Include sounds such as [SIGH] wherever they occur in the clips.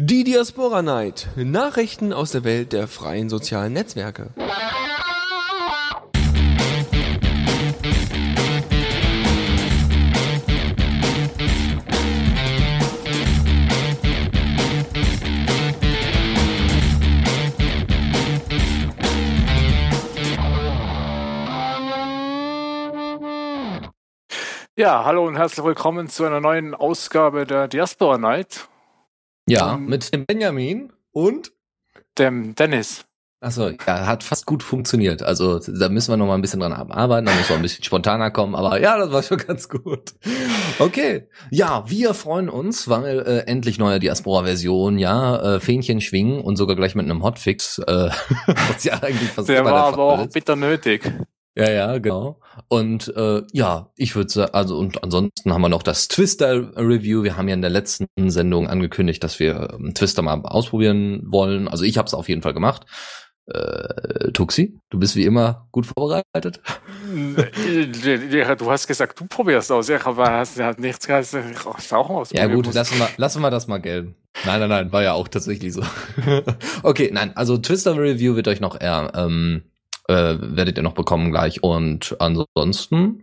Die Diaspora Night. Nachrichten aus der Welt der freien sozialen Netzwerke. Ja, hallo und herzlich willkommen zu einer neuen Ausgabe der Diaspora Night. Ja, um, mit dem Benjamin und dem Dennis. Achso, ja, hat fast gut funktioniert. Also da müssen wir noch mal ein bisschen dran arbeiten, da müssen wir ein bisschen spontaner kommen, aber ja, das war schon ganz gut. Okay, ja, wir freuen uns, weil äh, endlich neue Diaspora-Version, ja, äh, Fähnchen schwingen und sogar gleich mit einem Hotfix, äh, [LAUGHS] was ja eigentlich fast Der war aber auch bitter nötig. Ja, ja, genau. Und äh, ja, ich würde sagen, also und ansonsten haben wir noch das Twister Review. Wir haben ja in der letzten Sendung angekündigt, dass wir ähm, Twister mal ausprobieren wollen. Also ich habe es auf jeden Fall gemacht. Äh, Tuxi, du bist wie immer gut vorbereitet. du hast gesagt, du probierst aus. Ja, aber hast halt nichts gesagt. Ich auch aus. Ja gut, lassen wir, lassen wir das mal gelten. Nein, nein, nein, war ja auch tatsächlich so. [LAUGHS] okay, nein, also Twister Review wird euch noch eher ähm, äh, werdet ihr noch bekommen gleich. Und ansonsten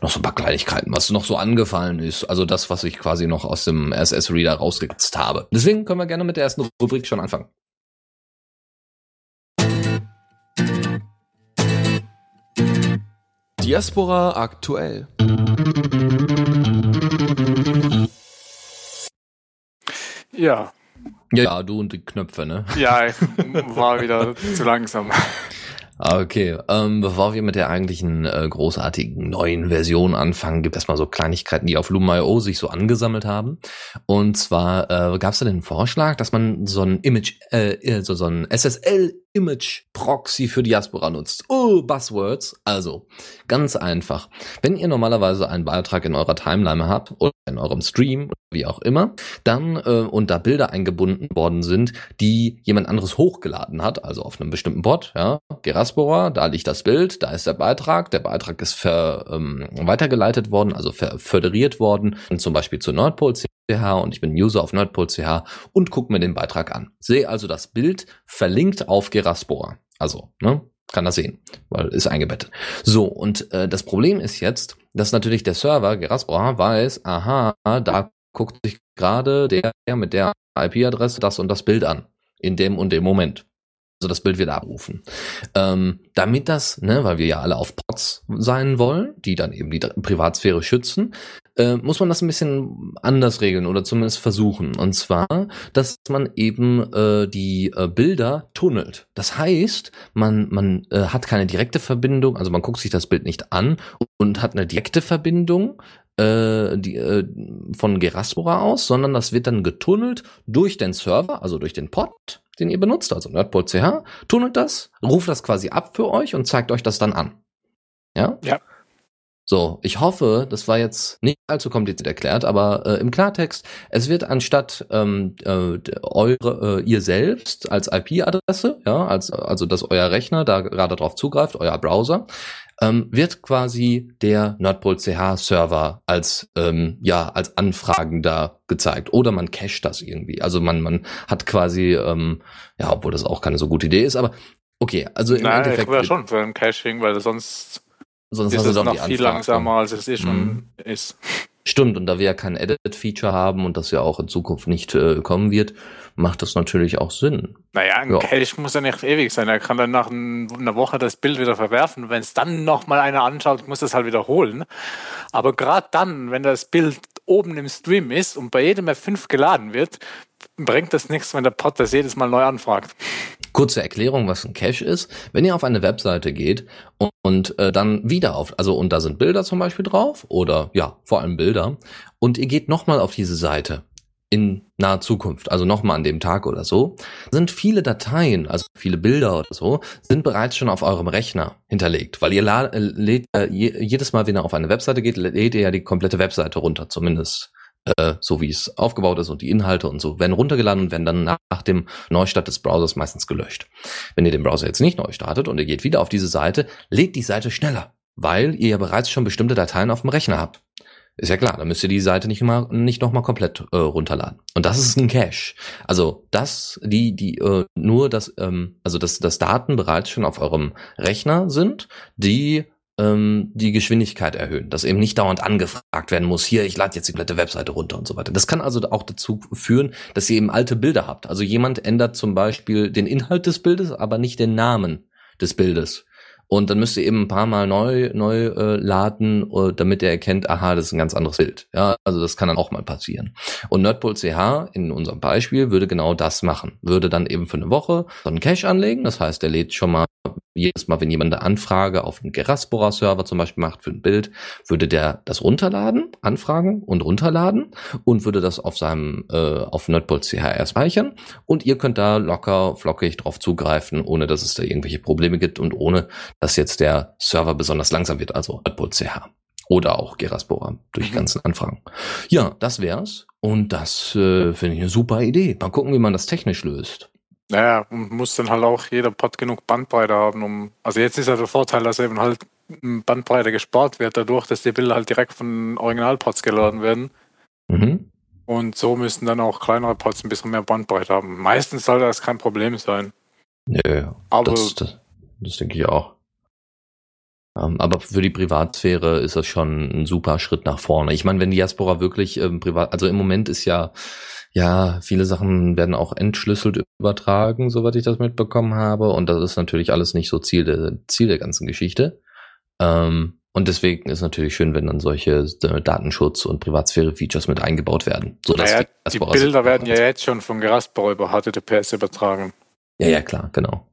noch so ein paar Kleinigkeiten, was noch so angefallen ist. Also das, was ich quasi noch aus dem RSS-Reader rausgekratzt habe. Deswegen können wir gerne mit der ersten Rubrik schon anfangen. Diaspora aktuell. Ja. Ja, du und die Knöpfe, ne? Ja, ich war wieder zu langsam. [LAUGHS] Okay, ähm, bevor wir mit der eigentlichen äh, großartigen neuen Version anfangen, gibt es mal so Kleinigkeiten, die auf Loom.io sich so angesammelt haben. Und zwar äh, gab es da den Vorschlag, dass man so ein Image, äh, so, so ein SSL Image Proxy für Diaspora nutzt. Oh, Buzzwords. Also, ganz einfach. Wenn ihr normalerweise einen Beitrag in eurer Timeline habt oder in eurem Stream oder wie auch immer, dann äh, und da Bilder eingebunden worden sind, die jemand anderes hochgeladen hat, also auf einem bestimmten Bot, ja, Geraspora, da liegt das Bild, da ist der Beitrag, der Beitrag ist ver, ähm, weitergeleitet worden, also föderiert worden, zum Beispiel zu Nordpol.ch und ich bin User auf Nerdpol.ch und gucke mir den Beitrag an. Sehe also das Bild verlinkt auf Geraspora. Also, ne? Kann das sehen, weil ist eingebettet. So, und äh, das Problem ist jetzt, dass natürlich der Server Geraspora weiß, aha, da guckt sich gerade der mit der IP-Adresse das und das Bild an. In dem und dem Moment also das Bild wieder abrufen. Ähm, damit das, ne, weil wir ja alle auf Pots sein wollen, die dann eben die Privatsphäre schützen, äh, muss man das ein bisschen anders regeln oder zumindest versuchen. Und zwar, dass man eben äh, die äh, Bilder tunnelt. Das heißt, man, man äh, hat keine direkte Verbindung, also man guckt sich das Bild nicht an und hat eine direkte Verbindung äh, die, äh, von Geraspora aus, sondern das wird dann getunnelt durch den Server, also durch den Pod den ihr benutzt, also nerdpol.ch, tunnelt das, ruft das quasi ab für euch und zeigt euch das dann an. Ja? Ja. So, ich hoffe, das war jetzt nicht allzu kompliziert erklärt, aber äh, im Klartext, es wird anstatt ähm, äh, eure, äh, ihr selbst als IP-Adresse, ja, als, also dass euer Rechner da gerade drauf zugreift, euer Browser, ähm, wird quasi der Nordpol-CH-Server als, ähm, ja, als Anfragender gezeigt. Oder man cached das irgendwie. Also man, man hat quasi, ähm, ja, obwohl das auch keine so gute Idee ist, aber okay, also im Nein, Endeffekt. Ich wäre schon für ein Caching, weil sonst, sonst ist es noch viel langsamer, als es eh schon mhm. ist. Stimmt, und da wir ja kein Edit-Feature haben und das ja auch in Zukunft nicht äh, kommen wird, macht das natürlich auch Sinn. Naja, ein ja. Cache muss ja nicht ewig sein. Er kann dann nach einer Woche das Bild wieder verwerfen. Wenn es dann nochmal einer anschaut, muss das halt wiederholen. Aber gerade dann, wenn das Bild oben im Stream ist und bei jedem F5 geladen wird, bringt das nichts, wenn der Pod das jedes Mal neu anfragt. Kurze Erklärung, was ein Cache ist. Wenn ihr auf eine Webseite geht und, und äh, dann wieder auf, also und da sind Bilder zum Beispiel drauf oder ja, vor allem Bilder und ihr geht nochmal auf diese Seite in naher Zukunft, also nochmal an dem Tag oder so, sind viele Dateien, also viele Bilder oder so, sind bereits schon auf eurem Rechner hinterlegt, weil ihr äh, lädt äh, jedes Mal, wenn ihr auf eine Webseite geht, lädt ihr ja die komplette Webseite runter, zumindest äh, so wie es aufgebaut ist und die Inhalte und so werden runtergeladen und werden dann nach, dem Neustart des Browsers meistens gelöscht. Wenn ihr den Browser jetzt nicht neu startet und ihr geht wieder auf diese Seite, lädt die Seite schneller, weil ihr ja bereits schon bestimmte Dateien auf dem Rechner habt. Ist ja klar, dann müsst ihr die Seite nicht mal nicht noch mal komplett äh, runterladen. Und das ist ein Cache. Also das, die, die äh, nur das, ähm, also dass, dass Daten bereits schon auf eurem Rechner sind, die ähm, die Geschwindigkeit erhöhen, dass eben nicht dauernd angefragt werden muss, hier, ich lade jetzt die komplette Webseite runter und so weiter. Das kann also auch dazu führen, dass ihr eben alte Bilder habt. Also jemand ändert zum Beispiel den Inhalt des Bildes, aber nicht den Namen des Bildes. Und dann müsst ihr eben ein paar Mal neu, neu äh, laden, äh, damit er erkennt, aha, das ist ein ganz anderes Bild. Ja, also das kann dann auch mal passieren. Und Nerdpool CH in unserem Beispiel würde genau das machen. Würde dann eben für eine Woche so einen Cache anlegen. Das heißt, er lädt schon mal jedes Mal, wenn jemand eine Anfrage auf einen Geraspora-Server zum Beispiel macht für ein Bild, würde der das runterladen, anfragen und runterladen und würde das auf seinem äh, auf Nerdpool CH speichern und ihr könnt da locker flockig drauf zugreifen, ohne dass es da irgendwelche Probleme gibt und ohne dass jetzt der Server besonders langsam wird, also Nerdpool CH oder auch Geraspora durch mhm. ganzen Anfragen. Ja, das wär's und das äh, finde ich eine super Idee. Mal gucken, wie man das technisch löst. Naja, muss dann halt auch jeder Pod genug Bandbreite haben, um. Also jetzt ist ja der Vorteil, dass eben halt Bandbreite gespart wird, dadurch, dass die Bilder halt direkt von Originalpods geladen werden. Mhm. Und so müssen dann auch kleinere Pods ein bisschen mehr Bandbreite haben. Meistens soll das kein Problem sein. Nö, aber das, das, das denke ich auch. Ähm, aber für die Privatsphäre ist das schon ein super Schritt nach vorne. Ich meine, wenn Diaspora wirklich ähm, privat, also im Moment ist ja ja, viele Sachen werden auch entschlüsselt übertragen, soweit ich das mitbekommen habe. Und das ist natürlich alles nicht so Ziel der, Ziel der ganzen Geschichte. Ähm, und deswegen ist natürlich schön, wenn dann solche äh, Datenschutz- und Privatsphäre-Features mit eingebaut werden. Sodass naja, die Bilder werden ja jetzt schon von Geraspor über HTTPS übertragen. Ja, ja, klar, genau.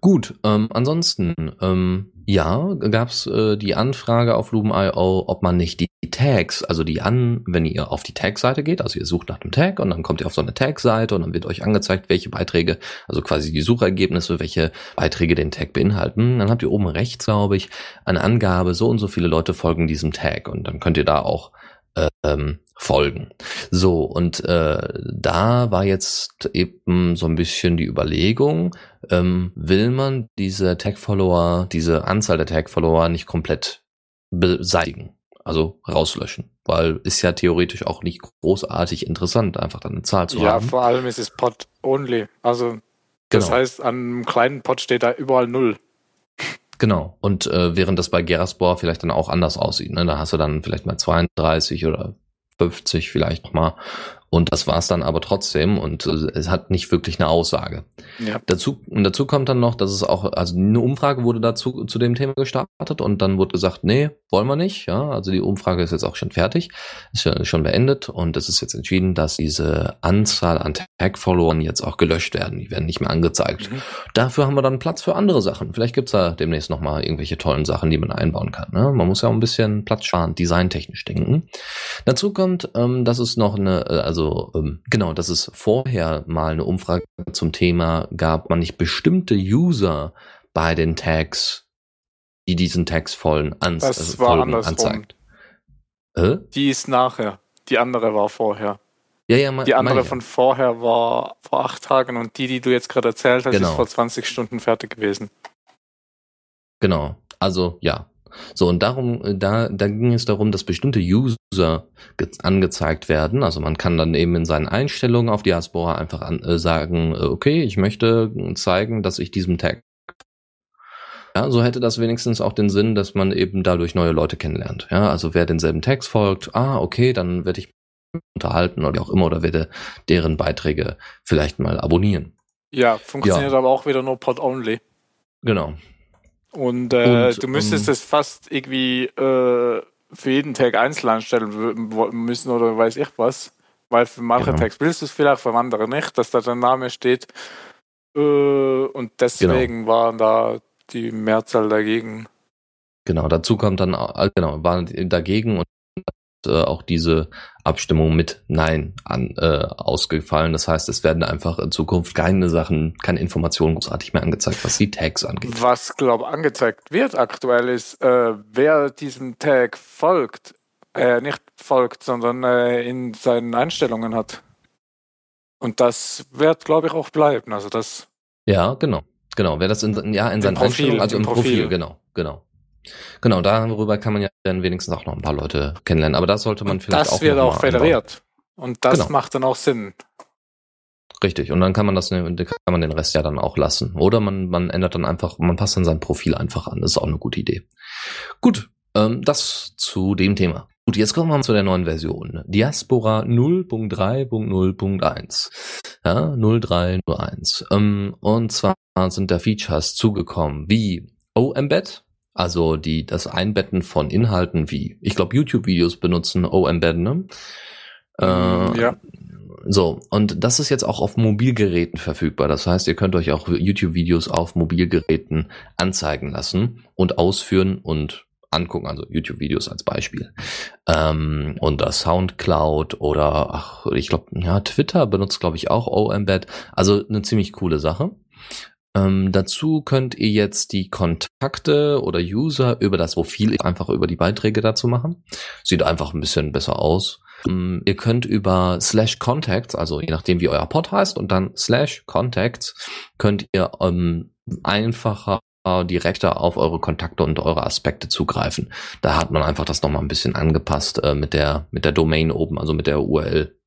Gut, ähm, ansonsten, ähm, ja, gab's äh, die Anfrage auf Lumen.io, ob man nicht die Tags, also die an, wenn ihr auf die Tag-Seite geht, also ihr sucht nach dem Tag und dann kommt ihr auf so eine Tag-Seite und dann wird euch angezeigt, welche Beiträge, also quasi die Suchergebnisse, welche Beiträge den Tag beinhalten. Dann habt ihr oben rechts, glaube ich, eine Angabe, so und so viele Leute folgen diesem Tag und dann könnt ihr da auch ähm, folgen. So, und äh, da war jetzt eben so ein bisschen die Überlegung, ähm, will man diese Tag-Follower, diese Anzahl der Tag-Follower nicht komplett beseitigen, also rauslöschen, weil ist ja theoretisch auch nicht großartig interessant, einfach dann eine Zahl zu ja, haben. Ja, vor allem ist es Pod-only, also das genau. heißt, an einem kleinen Pod steht da überall null. Genau. Und äh, während das bei Geraspor vielleicht dann auch anders aussieht. Ne? Da hast du dann vielleicht mal 32 oder 50 vielleicht nochmal. Und das war es dann aber trotzdem und äh, es hat nicht wirklich eine Aussage. Ja. Dazu, und dazu kommt dann noch, dass es auch, also eine Umfrage wurde dazu zu dem Thema gestartet und dann wurde gesagt, nee, wollen wir nicht. Ja, also die Umfrage ist jetzt auch schon fertig, ist ja schon beendet und es ist jetzt entschieden, dass diese Anzahl an Tag-Followern jetzt auch gelöscht werden. Die werden nicht mehr angezeigt. Mhm. Dafür haben wir dann Platz für andere Sachen. Vielleicht gibt's da demnächst nochmal irgendwelche tollen Sachen, die man einbauen kann. Ne? Man muss ja auch ein bisschen Platz sparen, designtechnisch denken. Dazu kommt, ähm, dass es noch eine, äh, also also ähm, genau, dass es vorher mal eine Umfrage zum Thema gab, man nicht bestimmte User bei den Tags, die diesen Tags folgen, ans das also war folgen, anzeigt. Äh? Die ist nachher. Die andere war vorher. Ja, ja, mein, die andere von vorher war vor acht Tagen und die, die du jetzt gerade erzählt hast, genau. ist vor 20 Stunden fertig gewesen. Genau. Also ja, so, und darum, äh, da, da ging es darum, dass bestimmte User angezeigt werden. Also man kann dann eben in seinen Einstellungen auf Diaspora einfach an, äh, sagen, äh, okay, ich möchte zeigen, dass ich diesem Tag. Ja, so hätte das wenigstens auch den Sinn, dass man eben dadurch neue Leute kennenlernt. Ja, also wer denselben Text folgt, ah, okay, dann werde ich unterhalten oder auch immer oder werde deren Beiträge vielleicht mal abonnieren. Ja, funktioniert ja. aber auch wieder nur Pod-Only. Genau. Und, äh, und, du müsstest ähm, es fast irgendwie äh, für jeden Tag einzeln anstellen müssen oder weiß ich was. Weil für manche genau. Tags willst du es vielleicht, für andere nicht, dass da dein Name steht. Äh, und deswegen genau. waren da die Mehrzahl dagegen. Genau, dazu kommt dann, äh, genau, waren dagegen und äh, auch diese Abstimmung mit Nein an, äh, ausgefallen. Das heißt, es werden einfach in Zukunft keine Sachen, keine Informationen großartig mehr angezeigt, was die Tags angeht. Was, glaube angezeigt wird aktuell ist, äh, wer diesem Tag folgt, äh, nicht folgt, sondern äh, in seinen Einstellungen hat. Und das wird, glaube ich, auch bleiben. Also das. Ja, genau. Genau. Wer das in, ja, in seinen Profil, Einstellungen, also im Profil, Profil genau, genau. Genau, darüber kann man ja dann wenigstens auch noch ein paar Leute kennenlernen. Aber das sollte man vielleicht das auch wird noch auch federiert. Und das Genau. macht dann auch Sinn. Richtig. Und dann kann man das, ne- kann man den Rest ja dann auch lassen. Oder man, man ändert dann einfach, man passt dann sein Profil einfach an. Das ist auch eine gute Idee. Gut, ähm, das zu dem Thema. Gut, jetzt kommen wir zu der neuen Version. Diaspora 0.3.0.1. Ja, 0301. Ähm, und zwar sind da Features zugekommen wie O-Embed, also die, das Einbetten von Inhalten wie, ich glaube, YouTube-Videos benutzen O-Embed, ne? Äh, ja. so, und das ist jetzt auch auf Mobilgeräten verfügbar. Das heißt, ihr könnt euch auch YouTube-Videos auf Mobilgeräten anzeigen lassen und ausführen und angucken, also YouTube-Videos als Beispiel. Ähm, und das Soundcloud oder, ach, ich glaube, ja, Twitter benutzt, glaube ich, auch O-Embed. Also eine ziemlich coole Sache. Ähm, dazu könnt ihr jetzt die Kontakte oder User über das Profil einfach über die Beiträge dazu machen. Sieht einfach ein bisschen besser aus. Ähm, Ihr könnt über slash contacts, also je nachdem wie euer Pod heißt und dann slash contacts, könnt ihr ähm, einfacher direkter auf eure Kontakte und eure Aspekte zugreifen. Da hat man einfach das nochmal ein bisschen angepasst äh, mit der mit der Domain oben, also mit der URL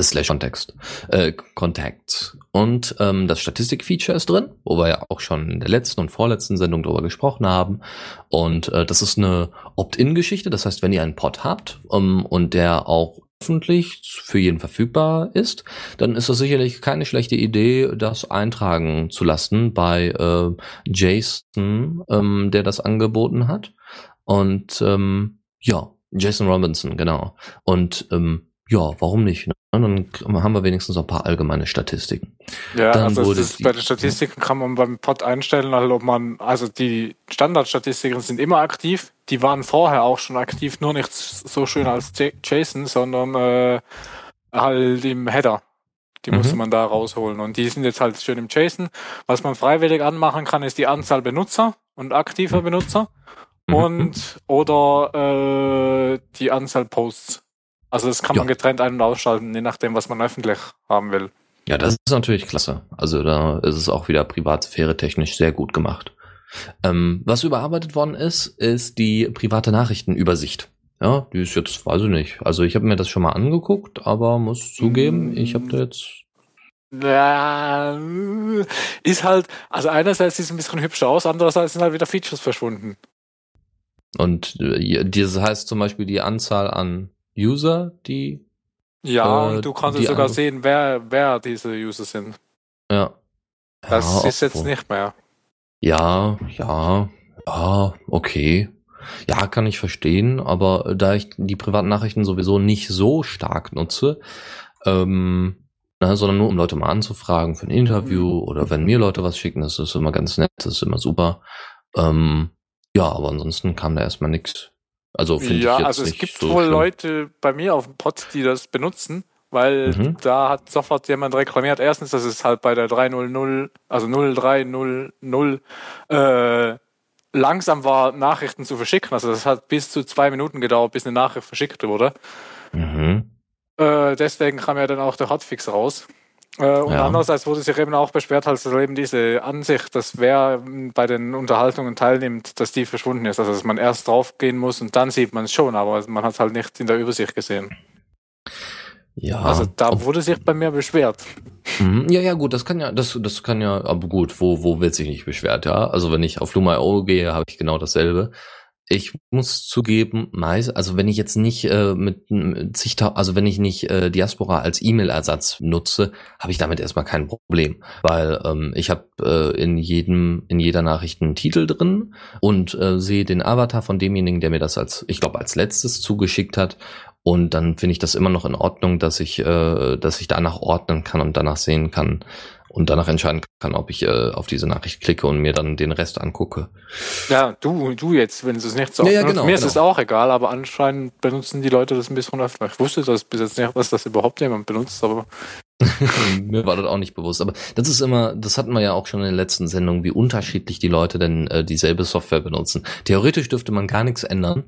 slash Kontext, äh, Contact. Und ähm, das Statistik-Feature ist drin, wo wir ja auch schon in der letzten und vorletzten Sendung drüber gesprochen haben. Und äh, das ist eine Opt-in-Geschichte. Das heißt, wenn ihr einen Pod habt um, und der auch öffentlich für jeden verfügbar ist, dann ist das sicherlich keine schlechte Idee, das eintragen zu lassen bei äh, Jason, ähm, der das angeboten hat. Und ähm, ja, Jason Robinson, genau. Und ähm, ja, warum nicht? Ne? Dann haben wir wenigstens ein paar allgemeine Statistiken. Ja, Dann also wurde das, die- bei den Statistiken kann man beim Pod einstellen, halt, ob man, also die Standardstatistiken sind immer aktiv. Die waren vorher auch schon aktiv, nur nicht so schön als JSON, sondern äh, halt im Header. Die Mhm. musste man da rausholen. Und die sind jetzt halt schön im JSON. Was man freiwillig anmachen kann, ist die Anzahl Benutzer und aktiver Benutzer Mhm. und oder äh, die Anzahl Posts. Also das kann man Ja. getrennt ein- und ausschalten, je nachdem, was man öffentlich haben will. Ja, das ist natürlich klasse. Also da ist es auch wieder Privatsphäre technisch sehr gut gemacht. Ähm, was überarbeitet worden ist, ist die private Nachrichtenübersicht. Ja, die ist jetzt, weiß ich nicht. Also ich habe mir das schon mal angeguckt, aber muss zugeben, ich habe da jetzt. Ja, ist halt, also einerseits sieht es ein bisschen hübscher aus, andererseits sind halt wieder Features verschwunden. Und äh, das heißt zum Beispiel die Anzahl an User, die. Ja, Äh, und du kannst sogar sehen, wer, wer diese User sind. Ja. Das ja, ist jetzt obwohl- nicht mehr. Ja, ja, ja, okay. Ja, kann ich verstehen, aber da ich die privaten Nachrichten sowieso nicht so stark nutze, ähm, na, sondern nur um Leute mal anzufragen für ein Interview oder wenn mir Leute was schicken, das ist immer ganz nett, das ist immer super. Ähm, ja, aber ansonsten kam da erstmal nichts. Also finde Ja, ich jetzt also es nicht gibt so wohl schlimm. Leute bei mir auf dem Pod, die das benutzen, weil Mhm. da hat sofort jemand reklamiert. Erstens, dass es halt bei der 300, also 0300 äh, langsam war, Nachrichten zu verschicken. Also das hat bis zu zwei Minuten gedauert, bis eine Nachricht verschickt wurde. Mhm. Äh, deswegen kam ja dann auch der Hotfix raus. Äh, und Ja. andererseits wurde sich eben auch beschwert, halt so eben diese Ansicht, dass wer m, bei den Unterhaltungen teilnimmt, dass die verschwunden ist. Also dass man erst draufgehen muss und dann sieht man es schon, aber man hat es halt nicht in der Übersicht gesehen. Ja. also da wurde sich bei mir beschwert. Mhm. Ja, ja, gut, das kann ja, das, das kann ja, aber gut, wo, wo wird sich nicht beschwert, ja? Also wenn ich auf Luma.io gehe, habe ich genau dasselbe. Ich muss zugeben, meist, also wenn ich jetzt nicht äh, mit, mit zigtau- also wenn ich nicht äh, Diaspora als E-Mail-Ersatz nutze, habe ich damit erstmal kein Problem, weil ähm, ich habe äh, in jedem in jeder Nachricht einen Titel drin und äh, sehe den Avatar von demjenigen, der mir das als, ich glaube, als letztes zugeschickt hat. Und dann finde ich das immer noch in Ordnung, dass ich, äh, dass ich danach ordnen kann und danach sehen kann und danach entscheiden kann, ob ich äh, auf diese Nachricht klicke und mir dann den Rest angucke. Ja, du, du jetzt, wenn du es nicht so Ja, oft ja, benutzt. genau, Mir ist genau. es auch egal, aber anscheinend benutzen die Leute das ein bisschen öfter. Ich wusste das bis jetzt nicht, dass das überhaupt jemand benutzt, aber [LAUGHS] Mir war das auch nicht bewusst. Aber das ist immer, das hatten wir ja auch schon in den letzten Sendungen, wie unterschiedlich die Leute denn äh, dieselbe Software benutzen. Theoretisch dürfte man gar nichts ändern.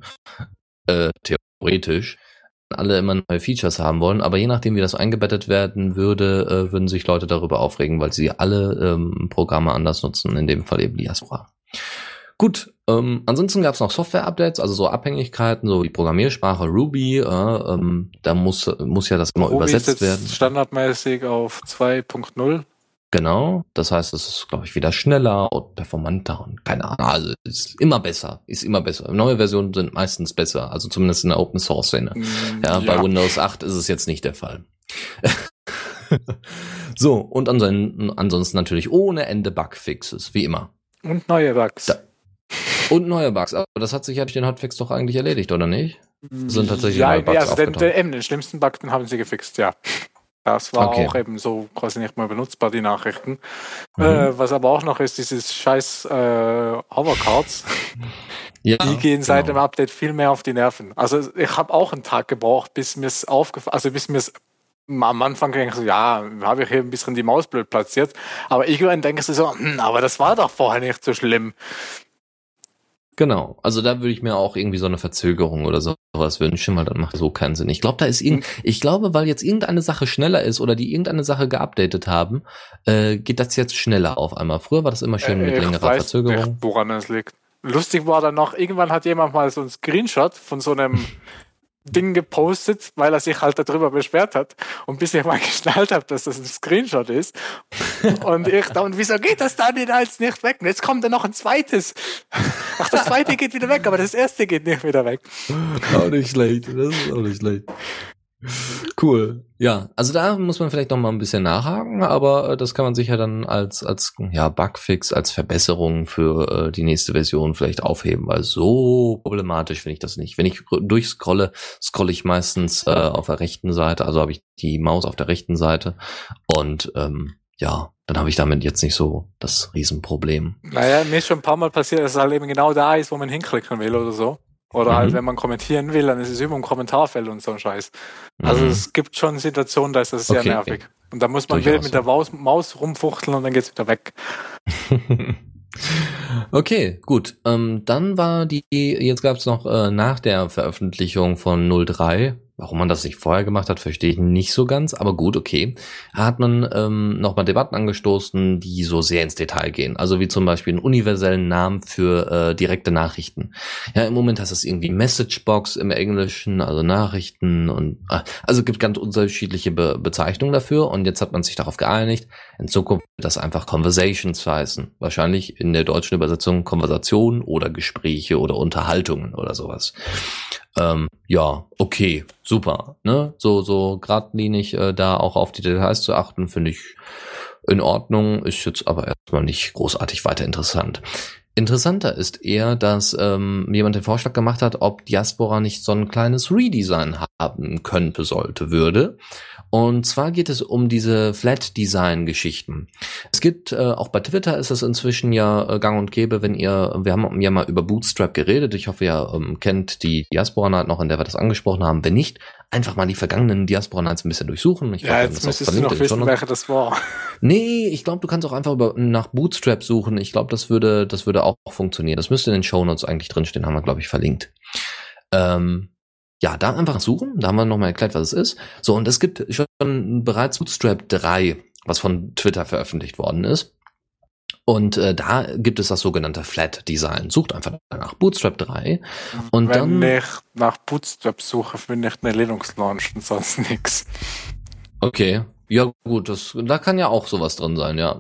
Äh, theoretisch. Alle immer neue Features haben wollen, aber je nachdem, wie das eingebettet werden würde, äh, würden sich Leute darüber aufregen, weil sie alle ähm, Programme anders nutzen, in dem Fall eben Diaspora. Gut, ähm, ansonsten gab es noch Software-Updates, also so Abhängigkeiten, so die Programmiersprache Ruby, äh, ähm, da muss, muss ja das immer Ruby übersetzt werden. standardmäßig auf 2.0. Genau, das heißt, es ist, glaube ich, wieder schneller und performanter und keine Ahnung. Also ist immer besser, ist immer besser. Neue Versionen sind meistens besser, also zumindest in der Open Source Szene. Mm, Ja, bei Windows 8 ist es jetzt nicht der Fall. [LAUGHS] so, und ansonsten, ansonsten natürlich ohne Ende Bugfixes, wie immer. Und neue Bugs. Da- Und neue Bugs, aber das hat sich ja durch den Hotfix doch eigentlich erledigt, oder nicht? sind tatsächlich ja, neue Bugs ja, also den, den, den schlimmsten Bug, den haben sie gefixt, ja. Das war Okay. auch eben so quasi nicht mehr benutzbar, die Nachrichten. Mhm. Äh, was aber auch noch ist, dieses scheiß äh, Hovercards, Ja, die gehen seit dem genau. Update viel mehr auf die Nerven. Also ich habe auch einen Tag gebraucht, bis mir es aufgefallen, also bis mir es am Anfang denke ich so, ja, habe ich hier ein bisschen die Maus blöd platziert. Aber irgendwann denkst du so, hm, aber das war doch vorher nicht so schlimm. Genau, also da würde ich mir auch irgendwie so eine Verzögerung oder sowas wünschen, weil dann macht so keinen Sinn. Ich glaube, da ist irgend, ich glaube, weil jetzt irgendeine Sache schneller ist oder die irgendeine Sache geupdatet haben, äh, geht das jetzt schneller auf einmal. Früher war das immer schön mit Äh, ich längerer weiß Verzögerung. nicht, woran es liegt. Lustig war dann noch, irgendwann hat jemand mal so einen Screenshot von so einem [LAUGHS] Ding gepostet, weil er sich halt darüber beschwert hat. Und bis ich mal [LAUGHS] geschnallt habe, dass das ein Screenshot ist. Und ich da, und wieso geht das dann denn als nicht weg? Und jetzt kommt dann noch ein zweites. Ach, das zweite geht wieder weg, aber das erste geht nicht wieder weg. Auch nicht schlecht, das ist auch nicht schlecht. Cool. Ja, also da muss man vielleicht noch mal ein bisschen nachhaken, aber äh, das kann man sicher dann als als ja Bugfix, als Verbesserung für äh, die nächste Version vielleicht aufheben, weil so problematisch finde ich das nicht. Wenn ich durchscrolle, scrolle ich meistens äh, auf der rechten Seite, also habe ich die Maus auf der rechten Seite und ähm, ja, dann habe ich damit jetzt nicht so das Riesenproblem. Naja, mir ist schon ein paar Mal passiert, dass es halt eben genau da ist, wo man hinklicken will oder so. Oder halt, Mhm. wenn man kommentieren will, dann ist es über ein Kommentarfeld und so ein Scheiß. Also Mhm. es gibt schon Situationen, da ist das sehr Okay. nervig. Und da muss man wild mit der Maus, Maus rumfuchteln und dann geht's wieder weg. [LAUGHS] Okay, gut. Ähm, dann war die, jetzt gab es noch äh, nach der Veröffentlichung von 03, warum man das nicht vorher gemacht hat, verstehe ich nicht so ganz, aber gut, okay. Hat man ähm, nochmal Debatten angestoßen, die so sehr ins Detail gehen. Also wie zum Beispiel einen universellen Namen für äh, direkte Nachrichten. Ja, im Moment heißt das irgendwie Messagebox im Englischen, also Nachrichten und äh, also gibt ganz unterschiedliche Be Bezeichnungen dafür und jetzt hat man sich darauf geeinigt, in Zukunft wird das einfach Conversations heißen. Wahrscheinlich in der deutschen Übersetzung Konversation oder Gespräche oder Unterhaltungen oder sowas. Ähm, ja, okay, super. Ne? So, so geradlinig äh, da auch auf die Details zu achten, finde ich in Ordnung, ist jetzt aber erstmal nicht großartig weiter interessant. Interessanter ist eher, dass ähm, jemand den Vorschlag gemacht hat, ob Diaspora nicht so ein kleines Redesign haben könnte, sollte, würde. Und zwar geht es um diese Flat-Design-Geschichten. Es gibt, äh, auch bei Twitter ist es inzwischen ja äh, gang und gäbe, wenn ihr, wir haben ja mal über Bootstrap geredet. Ich hoffe, ihr ähm, kennt die Diaspora Night noch, in der wir das angesprochen haben. Wenn nicht, einfach mal die vergangenen Diaspora Nights ein bisschen durchsuchen. Ich Ja, glaub, jetzt müsstest du noch wissen, welcher das war. [LAUGHS] Nee, ich glaube, du kannst auch einfach über, nach Bootstrap suchen. Ich glaube, das würde, das würde auch funktionieren. Das müsste in den Shownotes eigentlich drinstehen, haben wir, glaube ich, verlinkt. Ähm, ja, da einfach suchen. Da haben wir nochmal erklärt, was es ist. So, und es gibt schon bereits Bootstrap 3, was von Twitter veröffentlicht worden ist. Und äh, da gibt es das sogenannte Flat Design. Sucht einfach nach Bootstrap 3. Und Wenn dann- ich nach Bootstrap suche, finde ich eine Linux-Launch und sonst [LAUGHS] nix. Okay. Ja, gut, das, da kann ja auch sowas drin sein, ja.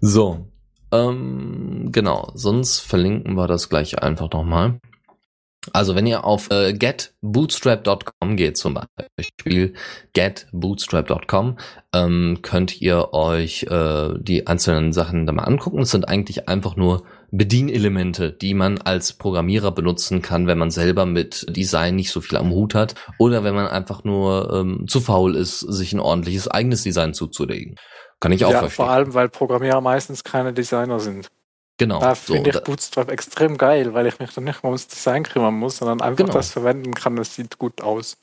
So. Ähm, genau. Sonst verlinken wir das gleich einfach nochmal. Also wenn ihr auf äh, getbootstrap.com geht zum Beispiel, getbootstrap.com, ähm, könnt ihr euch äh, die einzelnen Sachen da mal angucken. Es sind eigentlich einfach nur Bedienelemente, die man als Programmierer benutzen kann, wenn man selber mit Design nicht so viel am Hut hat oder wenn man einfach nur ähm, zu faul ist, sich ein ordentliches eigenes Design zuzulegen. Kann ich auch Ja, verstehen. vor allem, weil Programmierer meistens keine Designer sind. Genau. Da so, finde ich da- Bootstrap extrem geil, weil ich mich dann nicht mal ums Design kümmern muss, sondern einfach Genau. das verwenden kann. Das sieht gut aus.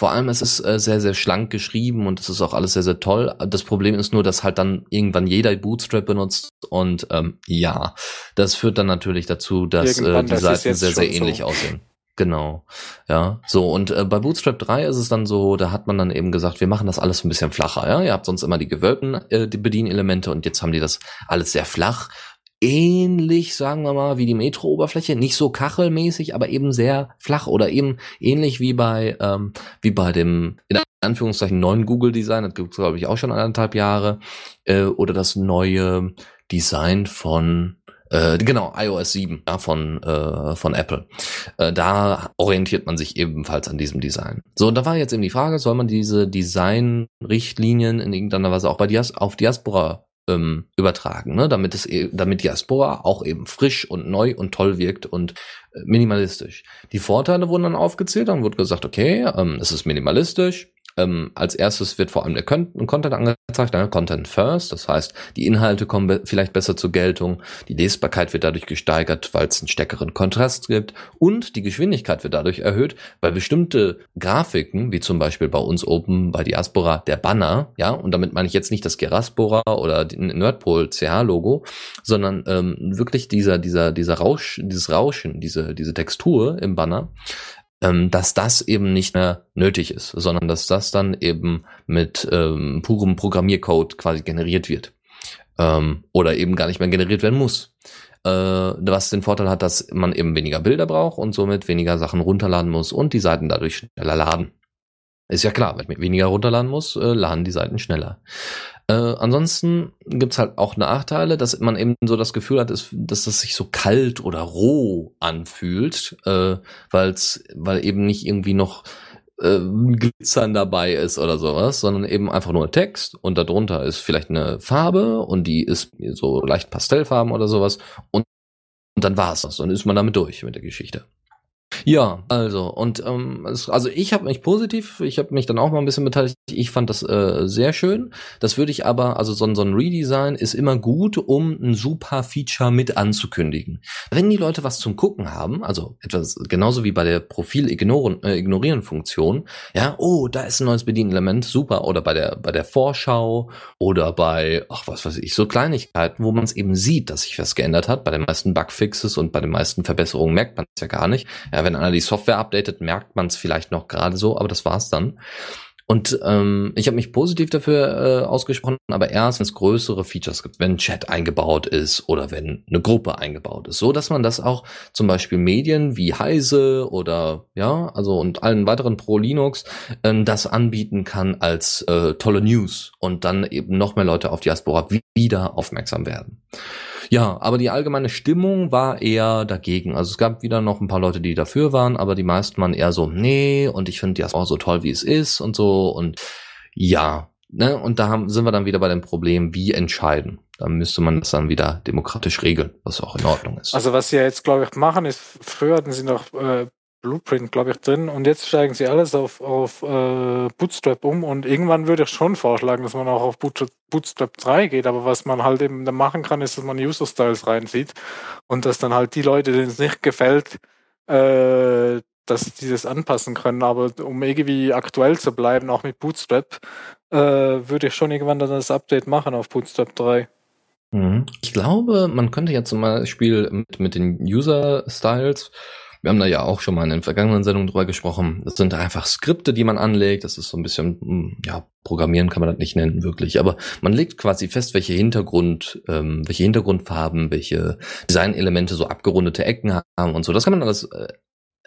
Vor allem, es ist äh, sehr, sehr schlank geschrieben und es ist auch alles sehr, sehr toll. Das Problem ist nur, dass halt dann irgendwann jeder Bootstrap benutzt und ähm, ja, das führt dann natürlich dazu, dass äh, die das Seiten sehr, sehr schon so. ähnlich aussehen. Genau. Ja, so und äh, bei Bootstrap 3 ist es dann so, da hat man dann eben gesagt, wir machen das alles ein bisschen flacher. Ja, ihr habt sonst immer die gewölbten äh, die Bedienelemente und jetzt haben die das alles sehr flach. Ähnlich, sagen wir mal, wie die Metro-Oberfläche, nicht so kachelmäßig, aber eben sehr flach oder eben ähnlich wie bei ähm, wie bei dem in Anführungszeichen neuen Google-Design, das gibt es glaube ich auch schon anderthalb Jahre, äh, oder das neue Design von äh, genau, iOS 7 ja, von, äh, von Apple. Äh, da orientiert man sich ebenfalls an diesem Design. So, und da war jetzt eben die Frage, soll man diese Design-Richtlinien in irgendeiner Weise auch bei Dias auf Diaspora ähm, übertragen, ne? damit es e damit Diaspora auch eben frisch und neu und toll wirkt und äh, minimalistisch. Die Vorteile wurden dann aufgezählt, dann wurde gesagt, okay, ähm, es ist minimalistisch, ähm, als erstes wird vor allem der Content angezeigt, ne? Content First. Das heißt, die Inhalte kommen be vielleicht besser zur Geltung, die Lesbarkeit wird dadurch gesteigert, weil es einen stärkeren Kontrast gibt und die Geschwindigkeit wird dadurch erhöht, weil bestimmte Grafiken, wie zum Beispiel bei uns oben bei Diaspora der Banner, ja, und damit meine ich jetzt nicht das Geraspora oder den Nerdpol CH-Logo, sondern ähm, wirklich dieser, dieser, dieser Rausch, dieses Rauschen, diese, diese Textur im Banner, ähm, dass das eben nicht mehr nötig ist, sondern dass das dann eben mit ähm, purem Programmiercode quasi generiert wird. Ähm, oder eben gar nicht mehr generiert werden muss. Äh, was den Vorteil hat, dass man eben weniger Bilder braucht und somit weniger Sachen runterladen muss und die Seiten dadurch schneller laden. Ist ja klar, wenn ich weniger runterladen muss, äh, laden die Seiten schneller. Äh, ansonsten gibt's halt auch Nachteile, dass man eben so das Gefühl hat, dass, dass das sich so kalt oder roh anfühlt, äh, weil's, weil eben nicht irgendwie noch äh, Glitzern dabei ist oder sowas, sondern eben einfach nur Text und darunter ist vielleicht eine Farbe und die ist so leicht Pastellfarben oder sowas und, und dann war's das. Dann ist man damit durch mit der Geschichte. Ja, also und ähm, es, also ich habe mich positiv, ich habe mich dann auch mal ein bisschen beteiligt. Ich fand das äh, sehr schön. Das würde ich aber, also so, so ein Redesign ist immer gut, um ein super Feature mit anzukündigen. Wenn die Leute was zum Gucken haben, also etwas genauso wie bei der Profil ignorieren, äh, ignorieren Funktion, ja, oh, da ist ein neues Bedienelement, super. Oder bei der bei der Vorschau oder bei, ach was weiß ich, so Kleinigkeiten, wo man es eben sieht, dass sich was geändert hat. Bei den meisten Bugfixes und bei den meisten Verbesserungen merkt man es ja gar nicht. Ja, wenn einer die Software updatet, merkt man es vielleicht noch gerade so, aber das war's dann. Und ähm, ich habe mich positiv dafür äh, ausgesprochen, aber erst, wenn es größere Features gibt, wenn Chat eingebaut ist oder wenn eine Gruppe eingebaut ist, so dass man das auch zum Beispiel Medien wie Heise oder ja, also und allen weiteren Pro Linux äh, das anbieten kann als äh, tolle News und dann eben noch mehr Leute auf Diaspora wieder aufmerksam werden. Ja, aber die allgemeine Stimmung war eher dagegen. Also es gab wieder noch ein paar Leute, die dafür waren, aber die meisten waren eher so, nee, und ich finde die auch so toll, wie es ist und so. Und ja, ne, und da haben, sind wir dann wieder bei dem Problem, wie entscheiden. Da müsste man das dann wieder demokratisch regeln, was auch in Ordnung ist. Also was sie jetzt, glaube ich, machen, ist, früher hatten sie noch äh, Blueprint, glaube ich, drin. Und jetzt steigen sie alles auf, auf äh, Bootstrap um. Und irgendwann würde ich schon vorschlagen, dass man auch auf Bootstrap 3 geht. Aber was man halt eben dann machen kann, ist, dass man User Styles reinzieht. Und dass dann halt die Leute, denen es nicht gefällt, äh, dass die das anpassen können. Aber um irgendwie aktuell zu bleiben, auch mit Bootstrap, äh, würde ich schon irgendwann dann das Update machen auf Bootstrap 3. Mhm. Ich glaube, man könnte ja zum Beispiel mit, mit den User Styles wir haben da ja auch schon mal in den vergangenen Sendungen drüber gesprochen. Das sind einfach Skripte, die man anlegt. Das ist so ein bisschen, hm, ja, Programmieren kann man das nicht nennen, wirklich. Aber man legt quasi fest, welche Hintergrund, ähm, welche Hintergrundfarben, welche Designelemente so abgerundete Ecken haben und so. Das kann man alles äh,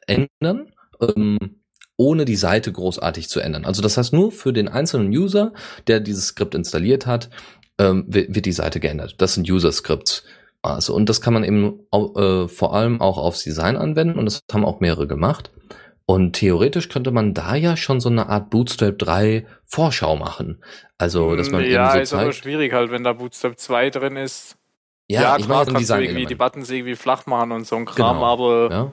ändern. Ähm, ohne die Seite großartig zu ändern. Also das heißt nur für den einzelnen User, der dieses Skript installiert hat, ähm, wird die Seite geändert. Das sind User-Scripts. Also, und das kann man eben äh, vor allem auch aufs Design anwenden und das haben auch mehrere gemacht. Und theoretisch könnte man da ja schon so eine Art Bootstrap 3 Vorschau machen. Also, dass man ja, eben so ist aber schwierig halt, wenn da Bootstrap 2 drin ist. Ja, ja ich klar, meine, kannst du irgendwie die Buttons irgendwie flach machen und so ein Kram, Genau, aber ja.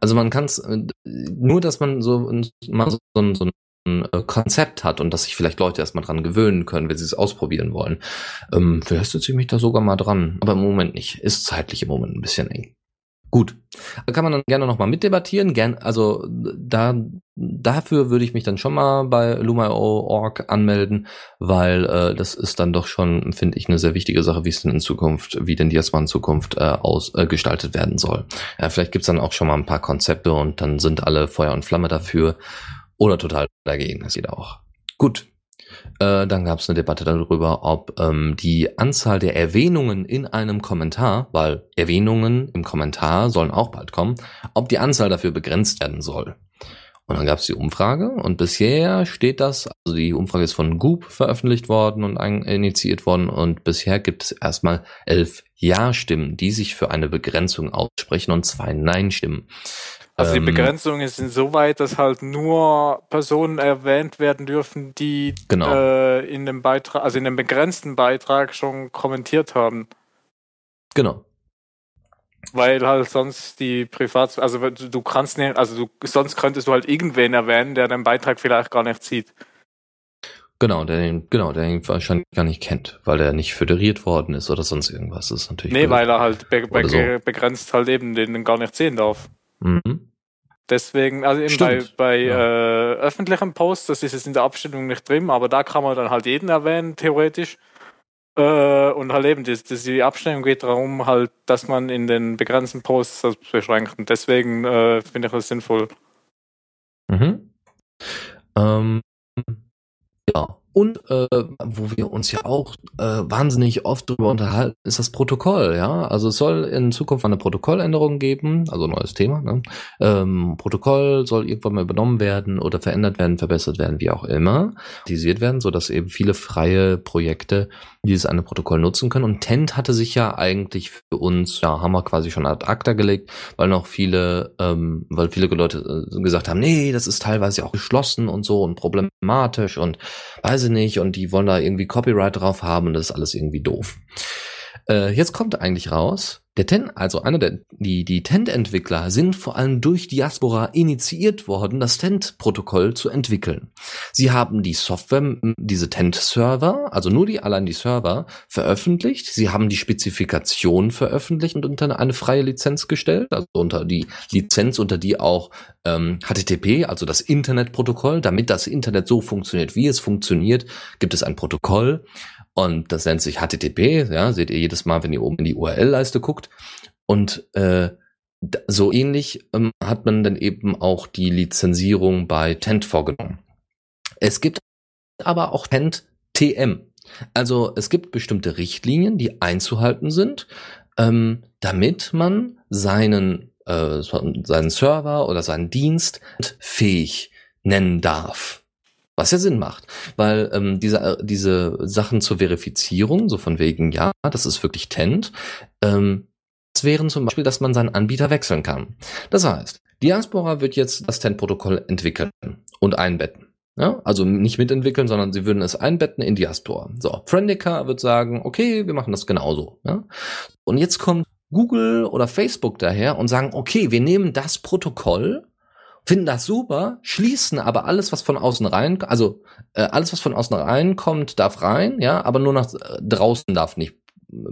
Also man kann es nur, dass man so, mal so, so, so ein äh, Konzept hat und dass sich vielleicht Leute erstmal dran gewöhnen können, wenn sie es ausprobieren wollen. Ähm, vielleicht setze ich mich da sogar mal dran, aber im Moment nicht. Ist zeitlich im Moment ein bisschen eng. Gut. Kann man dann gerne nochmal mitdebattieren. Gern, also da, dafür würde ich mich dann schon mal bei Lumio.org anmelden, weil äh, das ist dann doch schon, finde ich, eine sehr wichtige Sache, wie es denn in Zukunft, wie denn die erstmal in Zukunft äh, aus, äh, gestaltet werden soll. Ja, vielleicht gibt's dann auch schon mal ein paar Konzepte und dann sind alle Feuer und Flamme dafür. Oder total dagegen, das geht auch. Gut. Äh, dann gab es eine Debatte darüber, ob ähm, die Anzahl der Erwähnungen in einem Kommentar, weil Erwähnungen im Kommentar sollen auch bald kommen, ob die Anzahl dafür begrenzt werden soll. Und dann gab es die Umfrage und bisher steht das, also die Umfrage ist von Goop veröffentlicht worden und initiiert worden und bisher gibt es erstmal elf Ja-Stimmen, die sich für eine Begrenzung aussprechen und zwei Nein-Stimmen. Also die ähm, Begrenzung ist insoweit, dass halt nur Personen erwähnt werden dürfen, die genau. äh, in dem Beitrag, also in dem begrenzten Beitrag schon kommentiert haben. Genau. Weil halt sonst die Privat, also du kannst nicht, also du, sonst könntest du halt irgendwen erwähnen, der den Beitrag vielleicht gar nicht sieht. Genau, der ihn, genau, der ihn wahrscheinlich gar nicht kennt, weil er nicht föderiert worden ist oder sonst irgendwas. Das ist natürlich. Nee, blöd. weil er halt be be so. begrenzt halt eben den gar nicht sehen darf. Mhm. Deswegen, also eben bei, bei ja. äh, öffentlichen Posts, das ist jetzt in der Abstimmung nicht drin, aber da kann man dann halt jeden erwähnen, theoretisch. Äh, und halt eben, die, die Abstimmung geht darum, halt, dass man in den begrenzten Posts das beschränkt. Und deswegen äh, finde ich das sinnvoll. Mhm. Ähm. Und äh, wo wir uns ja auch äh, wahnsinnig oft drüber unterhalten, ist das Protokoll, ja. Also es soll in Zukunft eine Protokolländerung geben, also neues Thema. Ne? Ähm, Protokoll soll irgendwann mal übernommen werden oder verändert werden, verbessert werden, wie auch immer, realisiert werden, so dass eben viele freie Projekte dieses eine Protokoll nutzen können. Und Tent hatte sich ja eigentlich für uns, ja, haben wir quasi schon ad acta gelegt, weil noch viele, ähm, weil viele Leute äh, gesagt haben, nee, das ist teilweise auch geschlossen und so und problematisch und weiß sie nicht und die wollen da irgendwie Copyright drauf haben und das ist alles irgendwie doof. Äh, jetzt kommt eigentlich raus, der Ten, also einer der, die, die Tent-Entwickler sind vor allem durch Diaspora initiiert worden, das Tent-Protokoll zu entwickeln. Sie haben die Software, diese Tent-Server, also nur die, allein die Server, veröffentlicht. Sie haben die Spezifikation veröffentlicht und unter eine freie Lizenz gestellt, also unter die Lizenz, unter die auch ähm, HTTP, also das Internetprotokoll, damit das Internet so funktioniert, wie es funktioniert, gibt es ein Protokoll. Und das nennt sich HTTP, ja, seht ihr jedes Mal, wenn ihr oben in die URL-Leiste guckt. Und äh, so ähnlich ähm, hat man dann eben auch die Lizenzierung bei Tent vorgenommen. Es gibt aber auch Tent TM. Also es gibt bestimmte Richtlinien, die einzuhalten sind, ähm, damit man seinen, äh, seinen Server oder seinen Dienst fähig nennen darf. Was ja Sinn macht, weil ähm, diese, äh, diese Sachen zur Verifizierung, so von wegen, ja, das ist wirklich Tent, ähm, wären zum Beispiel, dass man seinen Anbieter wechseln kann. Das heißt, Diaspora wird jetzt das Tent-Protokoll entwickeln und einbetten. Ja, also nicht mitentwickeln, sondern sie würden es einbetten in Diaspora. So, Friendica wird sagen, okay, wir machen das genauso. Ja? Und jetzt kommt Google oder Facebook daher und sagen, okay, wir nehmen das Protokoll finden das super, schließen aber alles, was von außen rein, also äh, alles, was von außen reinkommt, darf rein, ja, aber nur nach äh, draußen darf nicht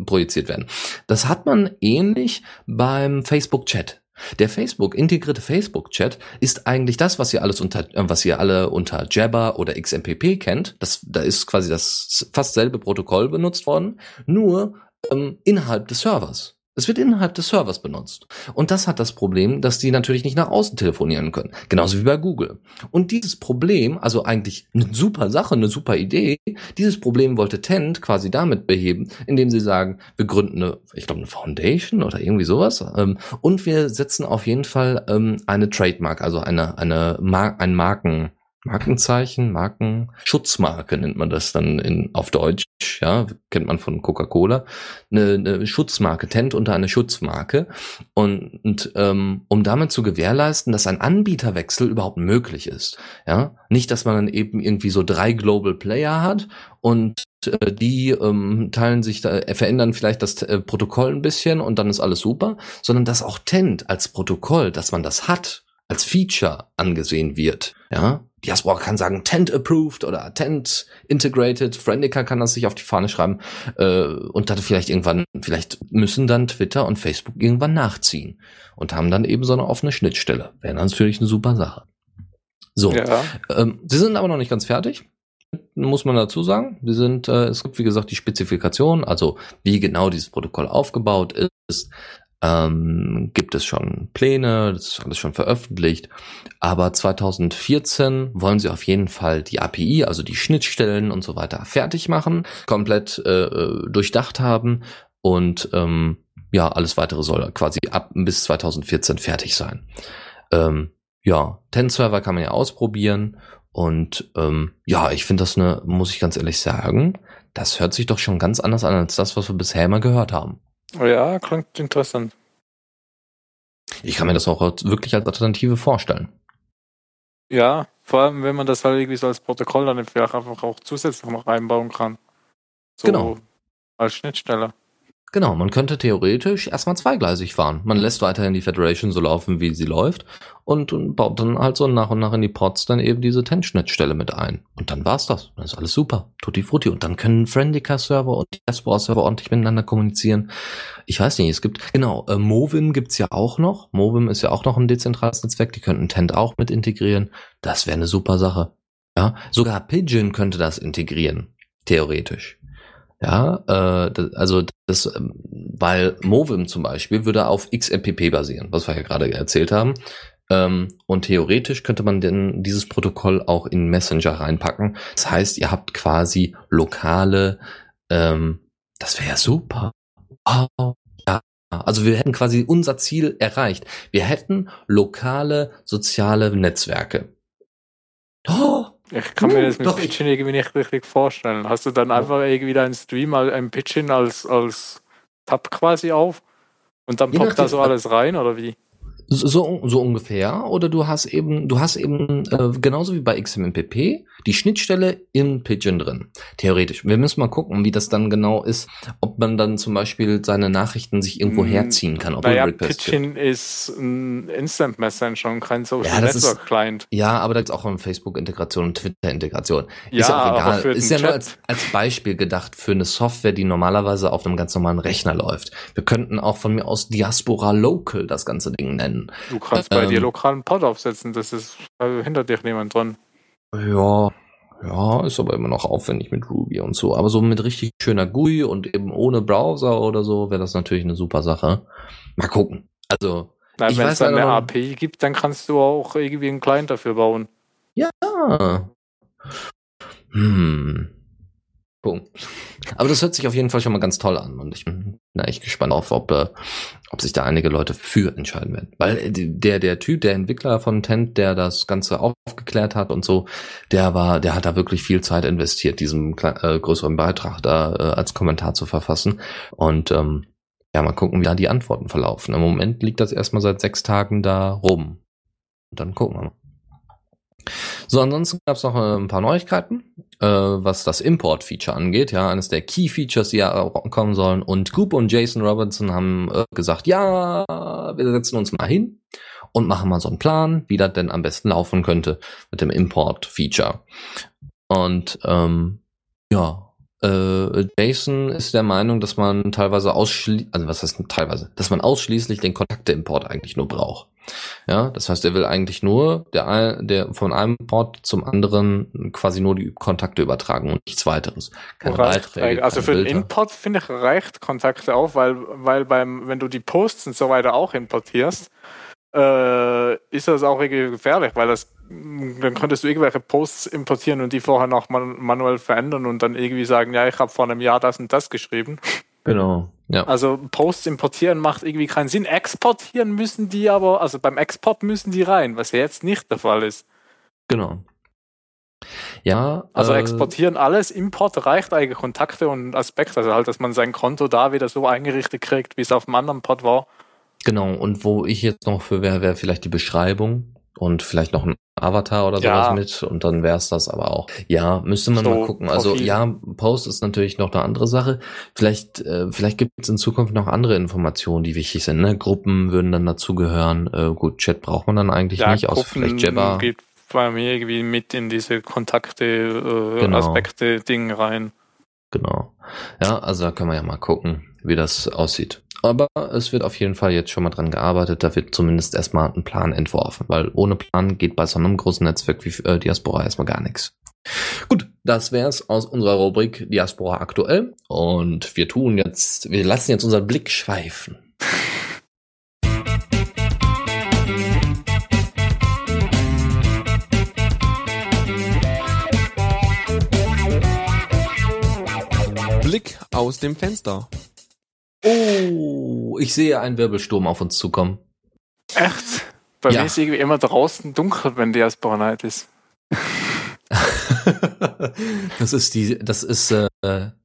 projiziert werden. Das hat man ähnlich beim Facebook Chat. Der Facebook integrierte Facebook Chat ist eigentlich das, was ihr alles unter äh, was ihr alle unter Jabber oder XMPP kennt. Das da ist quasi das fast selbe Protokoll benutzt worden, nur ähm, innerhalb des Servers. Es wird innerhalb des Servers benutzt. Und das hat das Problem, dass die natürlich nicht nach außen telefonieren können. Genauso wie bei Google. Und dieses Problem, also eigentlich eine super Sache, eine super Idee, dieses Problem wollte Tent quasi damit beheben, indem sie sagen, wir gründen eine, ich glaube, eine Foundation oder irgendwie sowas. Ähm, und wir setzen auf jeden Fall ähm, eine Trademark, also eine, eine Mar ein Marken, Markenzeichen, Marken, Schutzmarke nennt man das dann in, auf Deutsch, ja, kennt man von Coca-Cola, eine, eine Schutzmarke, Tent unter eine Schutzmarke. Und, und ähm, um damit zu gewährleisten, dass ein Anbieterwechsel überhaupt möglich ist, ja, nicht, dass man dann eben irgendwie so drei Global Player hat und äh, die ähm, teilen sich, da, äh, verändern vielleicht das äh, Protokoll ein bisschen und dann ist alles super, sondern dass auch Tent als Protokoll, dass man das hat, als Feature angesehen wird, ja, Diaspora kann sagen Tent approved oder Tent integrated. Friendica kann das sich auf die Fahne schreiben äh, und dann vielleicht irgendwann, vielleicht müssen dann Twitter und Facebook irgendwann nachziehen und haben dann eben so eine offene Schnittstelle. Wäre natürlich eine super Sache. So, ja. ähm, sie sind aber noch nicht ganz fertig muss man dazu sagen. Sie sind, äh, es gibt wie gesagt die Spezifikation, also wie genau dieses Protokoll aufgebaut ist, ähm, gibt es schon Pläne, das ist alles schon veröffentlicht. Aber 2014 wollen sie auf jeden Fall die API, also die Schnittstellen und so weiter, fertig machen, komplett äh, durchdacht haben und ähm, ja, alles weitere soll quasi ab bis 2014 fertig sein. Ähm, ja, Ten-Server kann man ja ausprobieren und ähm, ja, ich finde das eine, muss ich ganz ehrlich sagen, das hört sich doch schon ganz anders an als das, was wir bisher immer gehört haben. Oh ja, klingt interessant. Ich kann mir das auch wirklich als Alternative vorstellen. Ja, vor allem, wenn man das halt irgendwie so als Protokoll dann vielleicht einfach auch zusätzlich noch einbauen kann. So genau. Als Schnittstelle. Genau, man könnte theoretisch erstmal zweigleisig fahren. Man lässt weiterhin die Federation so laufen, wie sie läuft und, und baut dann halt so nach und nach in die Pods dann eben diese Ten-Schnittstelle mit ein. Und dann war's das. Dann ist alles super. Tutti frutti. Und dann können Friendica-Server und Diaspora-Server ordentlich miteinander kommunizieren. Ich weiß nicht, es gibt, genau, äh, Movim gibt's ja auch noch. Movim ist ja auch noch ein dezentrales Netzwerk. Die könnten Tent auch mit integrieren. Das wäre eine super Sache. Ja, sogar Pigeon könnte das integrieren. Theoretisch. Ja, äh, also das, ähm, weil Movim zum Beispiel würde auf XMPP basieren, was wir ja gerade erzählt haben. Ähm, und theoretisch könnte man denn dieses Protokoll auch in Messenger reinpacken. Das heißt, ihr habt quasi lokale, ähm, das wäre ja super. Wow. Ja, also wir hätten quasi unser Ziel erreicht. Wir hätten lokale soziale Netzwerke. Oh, ich kann mir das mit Pitching irgendwie nicht richtig vorstellen. Hast du dann einfach irgendwie deinen Stream, ein Pitching als, als Tab quasi auf und dann poppt da so alles rein oder wie? So, so ungefähr. Oder du hast eben, du hast eben, äh, genauso wie bei XMPP, die Schnittstelle im Pigeon drin. Theoretisch. Wir müssen mal gucken, wie das dann genau ist, ob man dann zum Beispiel seine Nachrichten sich irgendwo hm, herziehen kann. Ob naja, Pigeon ist ein Instant Messenger und kein Social ja, Network Client. ja, aber da ist auch eine Facebook-Integration und Twitter-Integration. Ja, ist ja auch egal. Ist ja Chat. nur als, als Beispiel gedacht für eine Software, die normalerweise auf einem ganz normalen Rechner läuft. Wir könnten auch von mir aus Diaspora Local das ganze Ding nennen. Du kannst bei ähm, dir lokalen Pod aufsetzen, das ist also hinter dir niemand dran. Ja, ja, ist aber immer noch aufwendig mit Ruby und so. Aber so mit richtig schöner GUI und eben ohne Browser oder so wäre das natürlich eine super Sache. Mal gucken. Also, wenn es dann eine API gibt, dann kannst du auch irgendwie einen Client dafür bauen. Ja. Hm. Punkt. Aber das hört sich auf jeden Fall schon mal ganz toll an und ich bin na, echt gespannt auf, ob, äh, ob sich da einige Leute für entscheiden werden. Weil äh, der, der Typ, der Entwickler von Tent, der das Ganze aufgeklärt hat und so, der war, der hat da wirklich viel Zeit investiert, diesem äh, größeren Beitrag da äh, als Kommentar zu verfassen. Und ähm, ja, mal gucken, wie da die Antworten verlaufen. Im Moment liegt das erstmal seit sechs Tagen da rum. Und dann gucken wir mal. So, ansonsten gab es noch äh, ein paar Neuigkeiten, was das Import-Feature angeht. Ja, eines der Key-Features, die ja kommen sollen. Und Coop und Jason Robinson haben äh, gesagt, ja, wir setzen uns mal hin und machen mal so einen Plan, wie das denn am besten laufen könnte mit dem Import-Feature. Und ähm, ja, äh, Jason ist der Meinung, dass man teilweise ausschließlich, also was heißt teilweise, dass man ausschließlich den Kontakteimport eigentlich nur braucht. Ja, das heißt, er will eigentlich nur der, der von einem Port zum anderen quasi nur die Kontakte übertragen und nichts weiteres. Keine Beiträge, also für den Import finde ich reicht Kontakte auch, weil, weil beim, wenn du die Posts und so weiter auch importierst, äh, ist das auch irgendwie gefährlich, weil das dann könntest du irgendwelche Posts importieren und die vorher noch man manuell verändern und dann irgendwie sagen, ja, ich habe vor einem Jahr das und das geschrieben. Genau. Ja. Also Posts importieren macht irgendwie keinen Sinn. Exportieren müssen die aber, also beim Export müssen die rein, was ja jetzt nicht der Fall ist. Genau. Ja. Also äh, exportieren alles, Import reicht eigentlich Kontakte und Aspekte, also halt, dass man sein Konto da wieder so eingerichtet kriegt, wie es auf dem anderen Pod war. Genau, und wo ich jetzt noch für wäre, wäre vielleicht die Beschreibung und vielleicht noch ein Avatar oder sowas ja. mit und dann wär's das aber auch. Ja, müsste man so, mal gucken. Also ja, Post ist natürlich noch eine andere Sache. Vielleicht, äh, vielleicht gibt es in Zukunft noch andere Informationen, die wichtig sind. Ne? Gruppen würden dann dazugehören. Äh, gut, Chat braucht man dann eigentlich ja, nicht, außer vielleicht Jabba. geht bei mir irgendwie mit in diese Kontakte, äh, genau. Aspekte, Ding rein. Genau. Ja, also da können wir ja mal gucken, wie das aussieht. Aber es wird auf jeden Fall jetzt schon mal dran gearbeitet. Da wird zumindest erstmal ein Plan entworfen, weil ohne Plan geht bei so einem großen Netzwerk wie äh, Diaspora erstmal gar nichts. Gut, das wäre es aus unserer Rubrik Diaspora aktuell. Und wir tun jetzt, wir lassen jetzt unseren Blick schweifen. Blick aus dem Fenster. Oh, ich sehe einen Wirbelsturm auf uns zukommen. Echt? Bei Ja. mir ist irgendwie immer draußen dunkel, wenn die Asbauer Night ist. [LAUGHS] das ist die, das ist äh,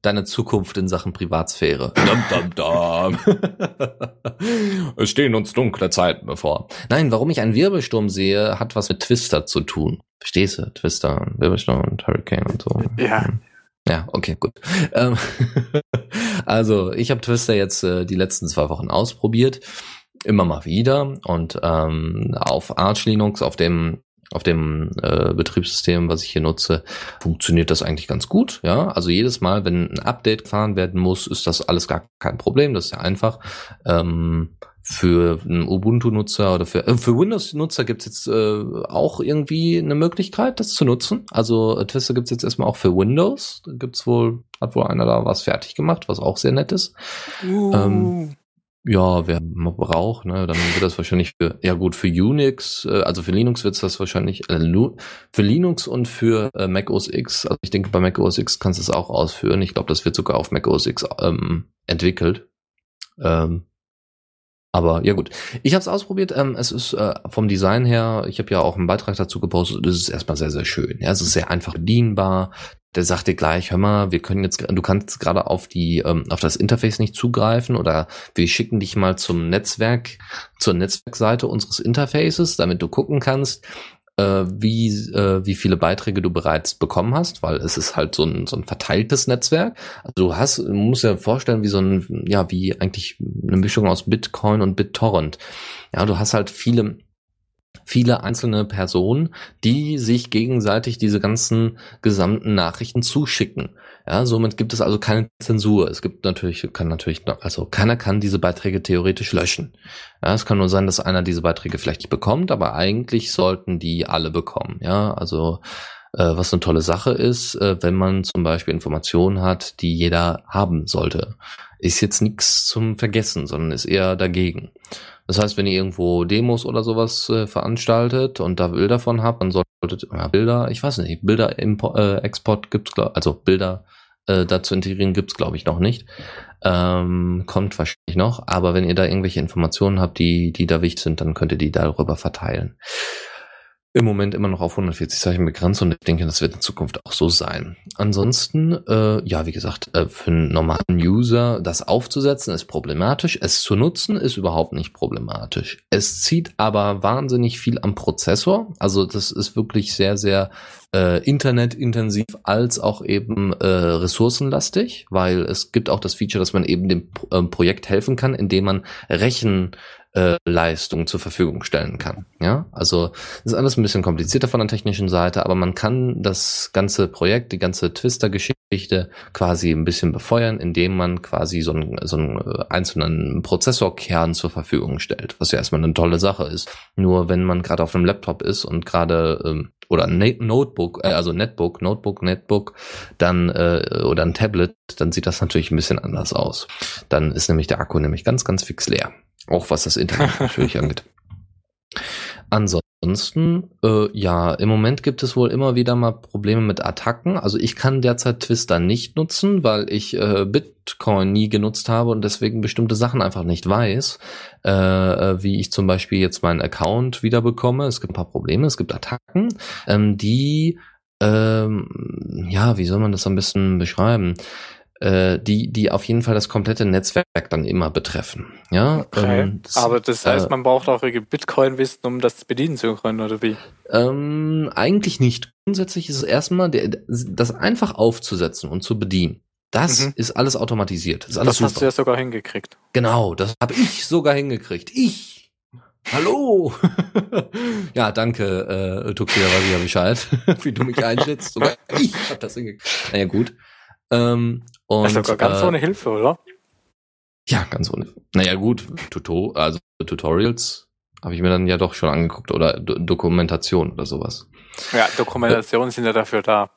deine Zukunft in Sachen Privatsphäre. Dum, dum, dum. [LAUGHS] es stehen uns dunkle Zeiten bevor. Nein, warum ich einen Wirbelsturm sehe, hat was mit Twister zu tun. Verstehst du? Twister und Wirbelsturm und Hurricane und so. Ja. Ja, okay, gut. Ähm, [LAUGHS] also, ich habe Twister jetzt äh, die letzten zwei Wochen ausprobiert, immer mal wieder und ähm, auf Arch Linux, auf dem auf dem äh, Betriebssystem, was ich hier nutze, funktioniert das eigentlich ganz gut. Ja, also jedes Mal, wenn ein Update gefahren werden muss, ist das alles gar kein Problem. Das ist ja einfach. Ähm, für einen Ubuntu-Nutzer oder für, äh, für Windows-Nutzer gibt's jetzt äh, auch irgendwie eine Möglichkeit, das zu nutzen. Also äh, Twister gibt's jetzt erstmal auch für Windows. Da gibt's wohl, hat wohl einer da was fertig gemacht, was auch sehr nett ist. Uh. Ähm, Ja, wer braucht, ne, dann wird das wahrscheinlich für, ja gut, für Unix, äh, also für Linux wird's das wahrscheinlich, äh, für Linux und für äh, Mac OS X, also ich denke bei Mac OS X kannst du es auch ausführen. Ich glaube, das wird sogar auf Mac OS X ähm, entwickelt. Ähm, aber ja gut, ich habe es ausprobiert. Ähm, es ist äh, vom Design her, ich habe ja auch einen Beitrag dazu gepostet. Es ist erstmal sehr sehr schön. Ja, es ist sehr einfach bedienbar. Der sagt dir gleich, hör mal, wir können jetzt, du kannst gerade auf die, ähm, auf das Interface nicht zugreifen oder wir schicken dich mal zum Netzwerk, zur Netzwerkseite unseres Interfaces, damit du gucken kannst, wie, äh, wie viele Beiträge du bereits bekommen hast, weil es ist halt so ein, so ein verteiltes Netzwerk. Also du hast, du musst dir vorstellen, wie so ein, ja, wie eigentlich eine Mischung aus Bitcoin und BitTorrent. Ja, du hast halt viele, viele einzelne Personen, die sich gegenseitig diese ganzen gesamten Nachrichten zuschicken. Ja, somit gibt es also keine Zensur. Es gibt natürlich, kann natürlich, also keiner kann diese Beiträge theoretisch löschen. Ja, es kann nur sein, dass einer diese Beiträge vielleicht nicht bekommt, aber eigentlich sollten die alle bekommen. Ja, also äh, was eine tolle Sache ist, äh, wenn man zum Beispiel Informationen hat, die jeder haben sollte. Ist jetzt nichts zum Vergessen, sondern ist eher dagegen. Das heißt, wenn ihr irgendwo Demos oder sowas äh, veranstaltet und da Bilder von habt, dann solltet ja, Bilder, ich weiß nicht, Bilder Import, äh, Export gibt's, also Bilder äh, dazu integrieren gibt's glaube ich noch nicht. Ähm, kommt wahrscheinlich noch, aber wenn ihr da irgendwelche Informationen habt, die, die da wichtig sind, dann könnt ihr die darüber verteilen. Im Moment immer noch auf 140 Zeichen begrenzt und ich denke, das wird in Zukunft auch so sein. Ansonsten, äh, ja, wie gesagt, äh, für einen normalen User das aufzusetzen ist problematisch. Es zu nutzen ist überhaupt nicht problematisch. Es zieht aber wahnsinnig viel am Prozessor. Also das ist wirklich sehr, sehr äh, internetintensiv als auch eben äh, ressourcenlastig, weil es gibt auch das Feature, dass man eben dem Pro- ähm, Projekt helfen kann, indem man Rechen äh, Leistung zur Verfügung stellen kann. Ja, also ist alles ein bisschen komplizierter von der technischen Seite, aber man kann das ganze Projekt, die ganze Twister-Geschichte quasi ein bisschen befeuern, indem man quasi so einen, so einen äh, einzelnen Prozessorkern zur Verfügung stellt, was ja erstmal eine tolle Sache ist. Nur wenn man gerade auf einem Laptop ist und gerade ähm, oder Notebook, äh, also Netbook, Notebook, Netbook, dann äh, oder ein Tablet, dann sieht das natürlich ein bisschen anders aus. Dann ist nämlich der Akku nämlich ganz, ganz fix leer. Auch was das Internet [LAUGHS] natürlich angeht. Ansonsten, äh, ja, im Moment gibt es wohl immer wieder mal Probleme mit Attacken. Also ich kann derzeit Twister nicht nutzen, weil ich äh, Bitcoin nie genutzt habe und deswegen bestimmte Sachen einfach nicht weiß, äh, äh, wie ich zum Beispiel jetzt meinen Account wieder bekomme. Es gibt ein paar Probleme, es gibt Attacken, ähm, die, ähm, ja, wie soll man das am besten beschreiben? Äh, die, die auf jeden Fall das komplette Netzwerk dann immer betreffen. Ja, Okay. ähm, das- Aber das heißt, äh, man braucht auch irgendwie Bitcoin-Wissen, um das bedienen zu können, oder wie? Ähm, eigentlich nicht. Grundsätzlich ist es erstmal, der, das einfach aufzusetzen und zu bedienen. Das Mhm. ist alles automatisiert. Das ist alles Das hast du super. ja sogar hingekriegt. Genau, das habe ich sogar hingekriegt. Ich. Hallo. [LAUGHS] ja, danke, äh, Tuxia, weiß ich ja Bescheid, wie du mich einschätzt. Sogar [LAUGHS] ich habe das hingekriegt. Naja, gut. Ähm, und, Also sogar ganz äh, ohne Hilfe, oder? Ja, ganz ohne. Naja, gut, Tuto, also Tutorials habe ich mir dann ja doch schon angeguckt oder Do Dokumentation oder sowas. Ja, Dokumentationen sind ja dafür da.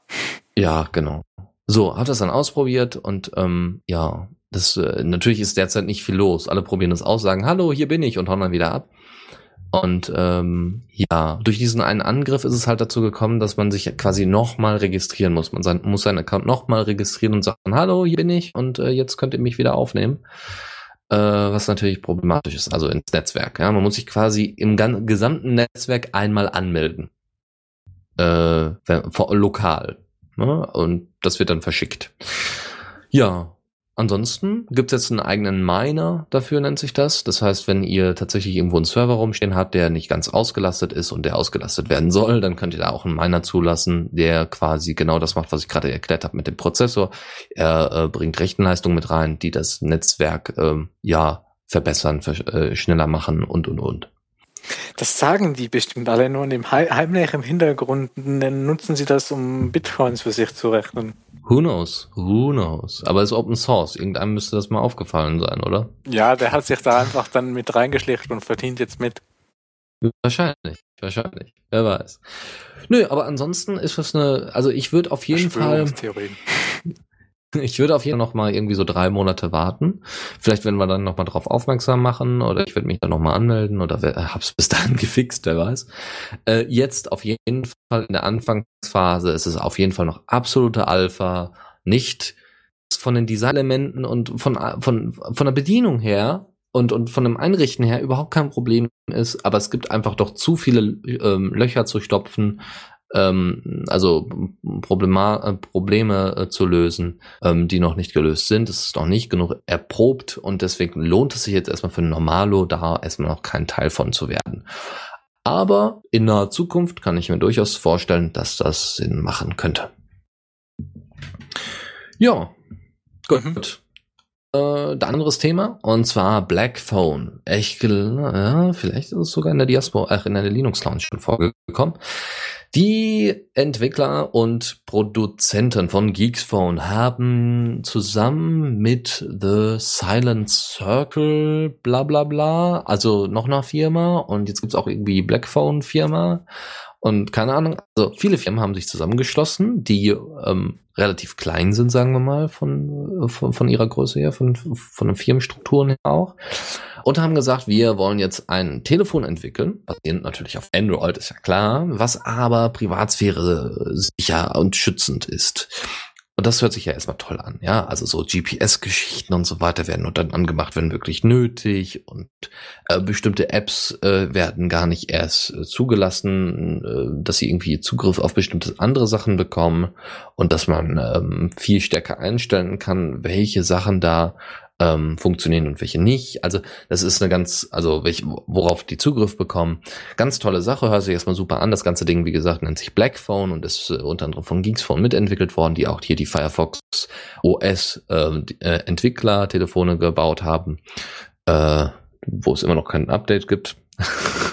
Ja, genau. So, hab das dann ausprobiert und ähm, ja, das äh, natürlich ist derzeit nicht viel los. Alle probieren das aus, sagen Hallo, hier bin ich und hauen dann wieder ab. Und ähm, ja, durch diesen einen Angriff ist es halt dazu gekommen, dass man sich quasi nochmal registrieren muss. Man sein, muss seinen Account nochmal registrieren und sagen, hallo, hier bin ich und äh, jetzt könnt ihr mich wieder aufnehmen. Äh, was natürlich problematisch ist, also ins Netzwerk. Ja? Man muss sich quasi im gesamten Netzwerk einmal anmelden. Äh, lokal. Ne? Und das wird dann verschickt. Ja, Ansonsten gibt es jetzt einen eigenen Miner, dafür nennt sich das. Das heißt, wenn ihr tatsächlich irgendwo einen Server rumstehen habt, der nicht ganz ausgelastet ist und der ausgelastet werden soll, dann könnt ihr da auch einen Miner zulassen, der quasi genau das macht, was ich gerade erklärt habe mit dem Prozessor. Er äh, bringt Rechenleistung mit rein, die das Netzwerk äh, ja verbessern, äh, schneller machen und und und. Das sagen die bestimmt alle nur in dem heimlich im Hintergrund. Nutzen sie das, um Bitcoins für sich zu rechnen. Who knows? Who knows? Aber es ist Open Source. Irgendeinem müsste das mal aufgefallen sein, oder? Ja, der hat sich da einfach dann mit reingeschlichen und verdient jetzt mit. Wahrscheinlich, wahrscheinlich. Wer weiß. Nö, aber ansonsten ist das eine, also ich würde auf jeden Fall. Ich würde auf jeden Fall noch mal irgendwie so drei Monate warten. Vielleicht werden wir dann noch mal drauf aufmerksam machen oder ich werde mich dann noch mal anmelden oder hab's bis dahin [LAUGHS] gefixt, wer weiß. Äh, jetzt auf jeden Fall in der Anfangsphase ist es auf jeden Fall noch absolute Alpha, nicht von den Designelementen und von von von der Bedienung her und und von dem Einrichten her überhaupt kein Problem ist, aber es gibt einfach doch zu viele ähm, Löcher zu stopfen, ähm, also Problema äh, Probleme äh, zu lösen, ähm, die noch nicht gelöst sind. Es ist noch nicht genug erprobt und deswegen lohnt es sich jetzt erstmal für Normalo da erstmal noch kein Teil von zu werden. Aber in naher Zukunft kann ich mir durchaus vorstellen, dass das Sinn machen könnte. Ja, gut. Mhm. Äh, ein anderes Thema und zwar Black Phone. Ich, ja, vielleicht ist es sogar in der Diaspora, ach, in der Linux Lounge schon vorgekommen. Die Entwickler und Produzenten von Geeksphone haben zusammen mit The Silent Circle bla bla bla, also noch eine Firma und jetzt gibt's auch irgendwie Blackphone Firma und keine Ahnung, also viele Firmen haben sich zusammengeschlossen, die ähm, relativ klein sind, sagen wir mal, von, von, von ihrer Größe her, von, von den Firmenstrukturen her auch. Und haben gesagt, wir wollen jetzt ein Telefon entwickeln, basierend natürlich auf Android, ist ja klar, was aber Privatsphäre sicher und schützend ist. Und das hört sich ja erstmal toll an, ja. Also so GPS-Geschichten und so weiter werden und dann angemacht, wenn wirklich nötig. Und äh, bestimmte Apps äh, werden gar nicht erst äh, zugelassen, äh, dass sie irgendwie Zugriff auf bestimmte andere Sachen bekommen und dass man ähm, viel stärker einstellen kann, welche Sachen da ähm, funktionieren und welche nicht. Also das ist eine ganz, also welche, worauf die Zugriff bekommen. Ganz tolle Sache, hört sich erstmal super an. Das ganze Ding, wie gesagt, nennt sich Blackphone und ist äh, unter anderem von Geeksphone mitentwickelt worden, die auch hier die Firefox OS ähm, äh, Entwickler Telefone gebaut haben, äh, wo es immer noch kein Update gibt. [LAUGHS]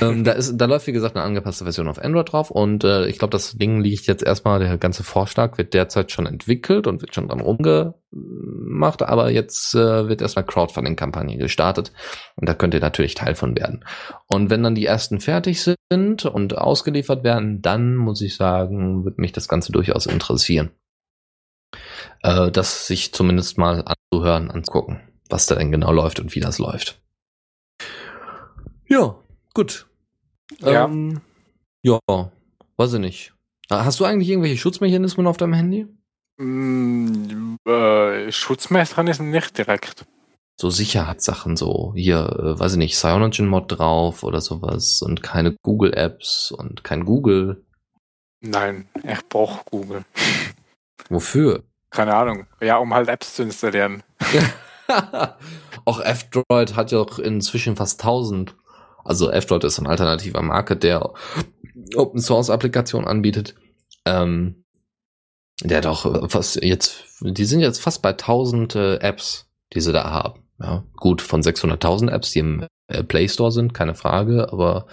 ähm, da, ist, da läuft, wie gesagt, eine angepasste Version auf Android drauf und äh, ich glaube, das Ding liegt jetzt erstmal, der ganze Vorschlag wird derzeit schon entwickelt und wird schon dran rumgemacht, aber jetzt äh, wird erstmal Crowdfunding-Kampagne gestartet und da könnt ihr natürlich Teil von werden. Und wenn dann die ersten fertig sind und ausgeliefert werden, dann muss ich sagen, wird mich das Ganze durchaus interessieren. Äh, das sich zumindest mal anzuhören, anzugucken, was da denn genau läuft und wie das läuft. Ja, Gut. Ja. Ähm, ja, weiß ich nicht. Ah, hast du eigentlich irgendwelche Schutzmechanismen auf deinem Handy? Mm, äh, Schutzmechanismen nicht direkt. So Sicherheitssachen, so hier, äh, weiß ich nicht, CyanogenMod drauf oder sowas und keine Google-Apps und kein Google. Nein, ich brauche Google. Wofür? Keine Ahnung. Ja, um halt Apps zu installieren. [LAUGHS] Auch F-Droid hat ja auch inzwischen fast 1000. Also F-Droid ist ein alternativer Market, der Open Source Applikationen anbietet. Ähm, der doch fast jetzt, die sind jetzt fast bei 1000 äh, Apps, die sie da haben. Ja, gut, von 600.000 Apps, die im äh, Play Store sind, keine Frage, aber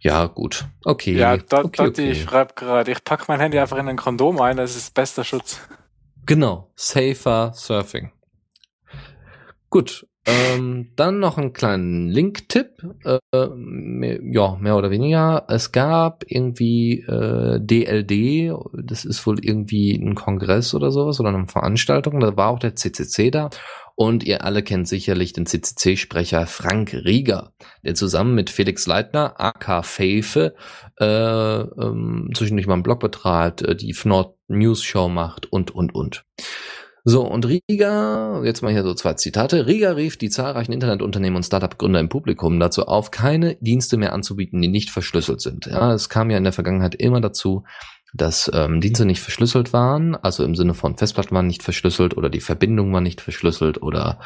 ja, gut. Okay. Ja, dort, okay, okay. ich schreibe gerade, ich packe mein Handy einfach in ein Kondom ein, das ist bester Schutz. Genau, safer Surfing. Gut, Ähm, dann noch einen kleinen Link-Tipp. Äh, mehr, ja, mehr oder weniger. Es gab irgendwie äh, DLD, das ist wohl irgendwie ein Kongress oder sowas oder eine Veranstaltung. Da war auch der CCC da. Und ihr alle kennt sicherlich den CCC-Sprecher Frank Rieger, der zusammen mit Felix Leitner, AK Feife, äh, ähm, zwischendurch mal einen Blog betreibt, äh, die FNOT News Show macht und, und, und. So, und Riga, jetzt mal hier so zwei Zitate. Riga rief die zahlreichen Internetunternehmen und Startup-Gründer im Publikum dazu auf, keine Dienste mehr anzubieten, die nicht verschlüsselt sind. Ja, es kam ja in der Vergangenheit immer dazu, dass ähm, Dienste nicht verschlüsselt waren, also im Sinne von Festplatten waren nicht verschlüsselt oder die Verbindung war nicht verschlüsselt oder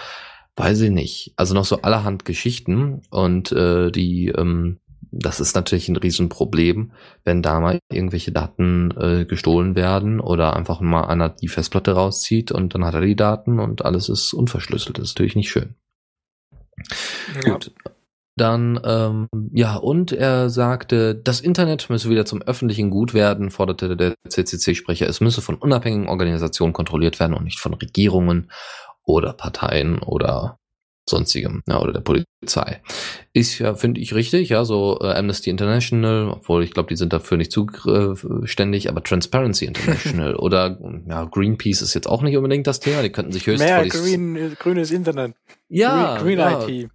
weiß ich nicht. Also noch so allerhand Geschichten und äh, die ähm, das ist natürlich ein Riesenproblem, wenn da mal irgendwelche Daten äh, gestohlen werden oder einfach mal einer die Festplatte rauszieht und dann hat er die Daten und alles ist unverschlüsselt. Das ist natürlich nicht schön. Ja. Gut. Dann, ähm, ja, und er sagte, das Internet müsse wieder zum öffentlichen Gut werden, forderte der CCC-Sprecher. Es müsse von unabhängigen Organisationen kontrolliert werden und nicht von Regierungen oder Parteien oder sonstigem, ja, oder der Polizei. Ist ja, finde ich, richtig, ja, so äh, Amnesty International, obwohl ich glaube, die sind dafür nicht zuständig, aber Transparency International [LAUGHS] oder ja, Greenpeace ist jetzt auch nicht unbedingt das Thema, die könnten sich höchstens Mehr green, grünes Internet. Ja, Green, green ja. IT.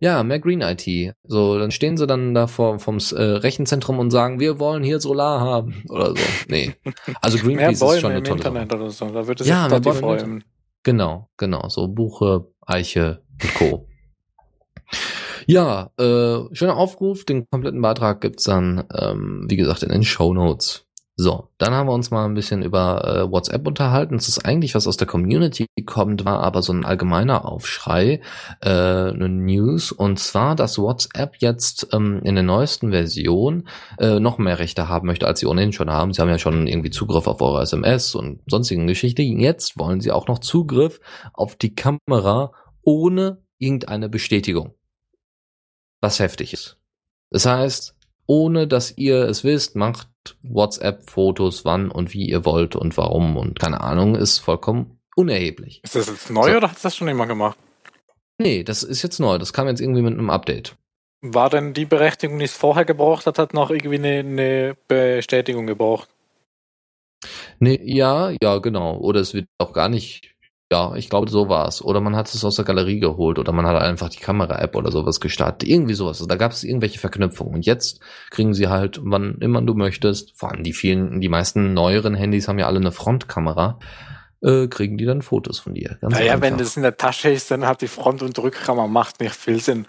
Ja, mehr Green IT. So, dann stehen sie dann da vor, vom äh, Rechenzentrum und sagen, wir wollen hier Solar haben oder so. Nee. Also [LAUGHS] Greenpeace ist schon eine tolle Internet Sache. oder so. Da würde es ja, mehr Bäume freuen. Genau, genau. So Buche, Eiche und Co. Ja, äh, schöner Aufruf. Den kompletten Beitrag gibt's dann, ähm, wie gesagt, in den Show Notes. So, dann haben wir uns mal ein bisschen über äh, WhatsApp unterhalten. Es ist eigentlich was aus der Community kommt, war aber so ein allgemeiner Aufschrei, äh, eine News. Und zwar, dass WhatsApp jetzt ähm, in der neuesten Version äh, noch mehr Rechte haben möchte, als sie ohnehin schon haben. Sie haben ja schon irgendwie Zugriff auf eure SMS und sonstigen Geschichten. Jetzt wollen sie auch noch Zugriff auf die Kamera ohne irgendeine Bestätigung. Was heftig ist. Das heißt, ohne dass ihr es wisst, macht WhatsApp-Fotos, wann und wie ihr wollt und warum und keine Ahnung, ist vollkommen unerheblich. Ist das jetzt neu so. oder hat das schon immer gemacht? Nee, das ist jetzt neu. Das kam jetzt irgendwie mit einem Update. War denn die Berechtigung, die es vorher gebraucht hat, hat noch irgendwie eine, eine Bestätigung gebraucht? Nee, ja, ja, genau. Oder es wird auch gar nicht ja, ich glaube, so war's. Oder man hat es aus der Galerie geholt oder man hat einfach die Kamera-App oder sowas gestartet. Irgendwie sowas. Also da gab es irgendwelche Verknüpfungen. Und jetzt kriegen sie halt, wann immer du möchtest, vor allem die vielen, die meisten neueren Handys haben ja alle eine Frontkamera, äh, kriegen die dann Fotos von dir. Ganz naja, einfach. wenn das in der Tasche ist, dann hat die Front- und Rückkamera macht nicht viel Sinn.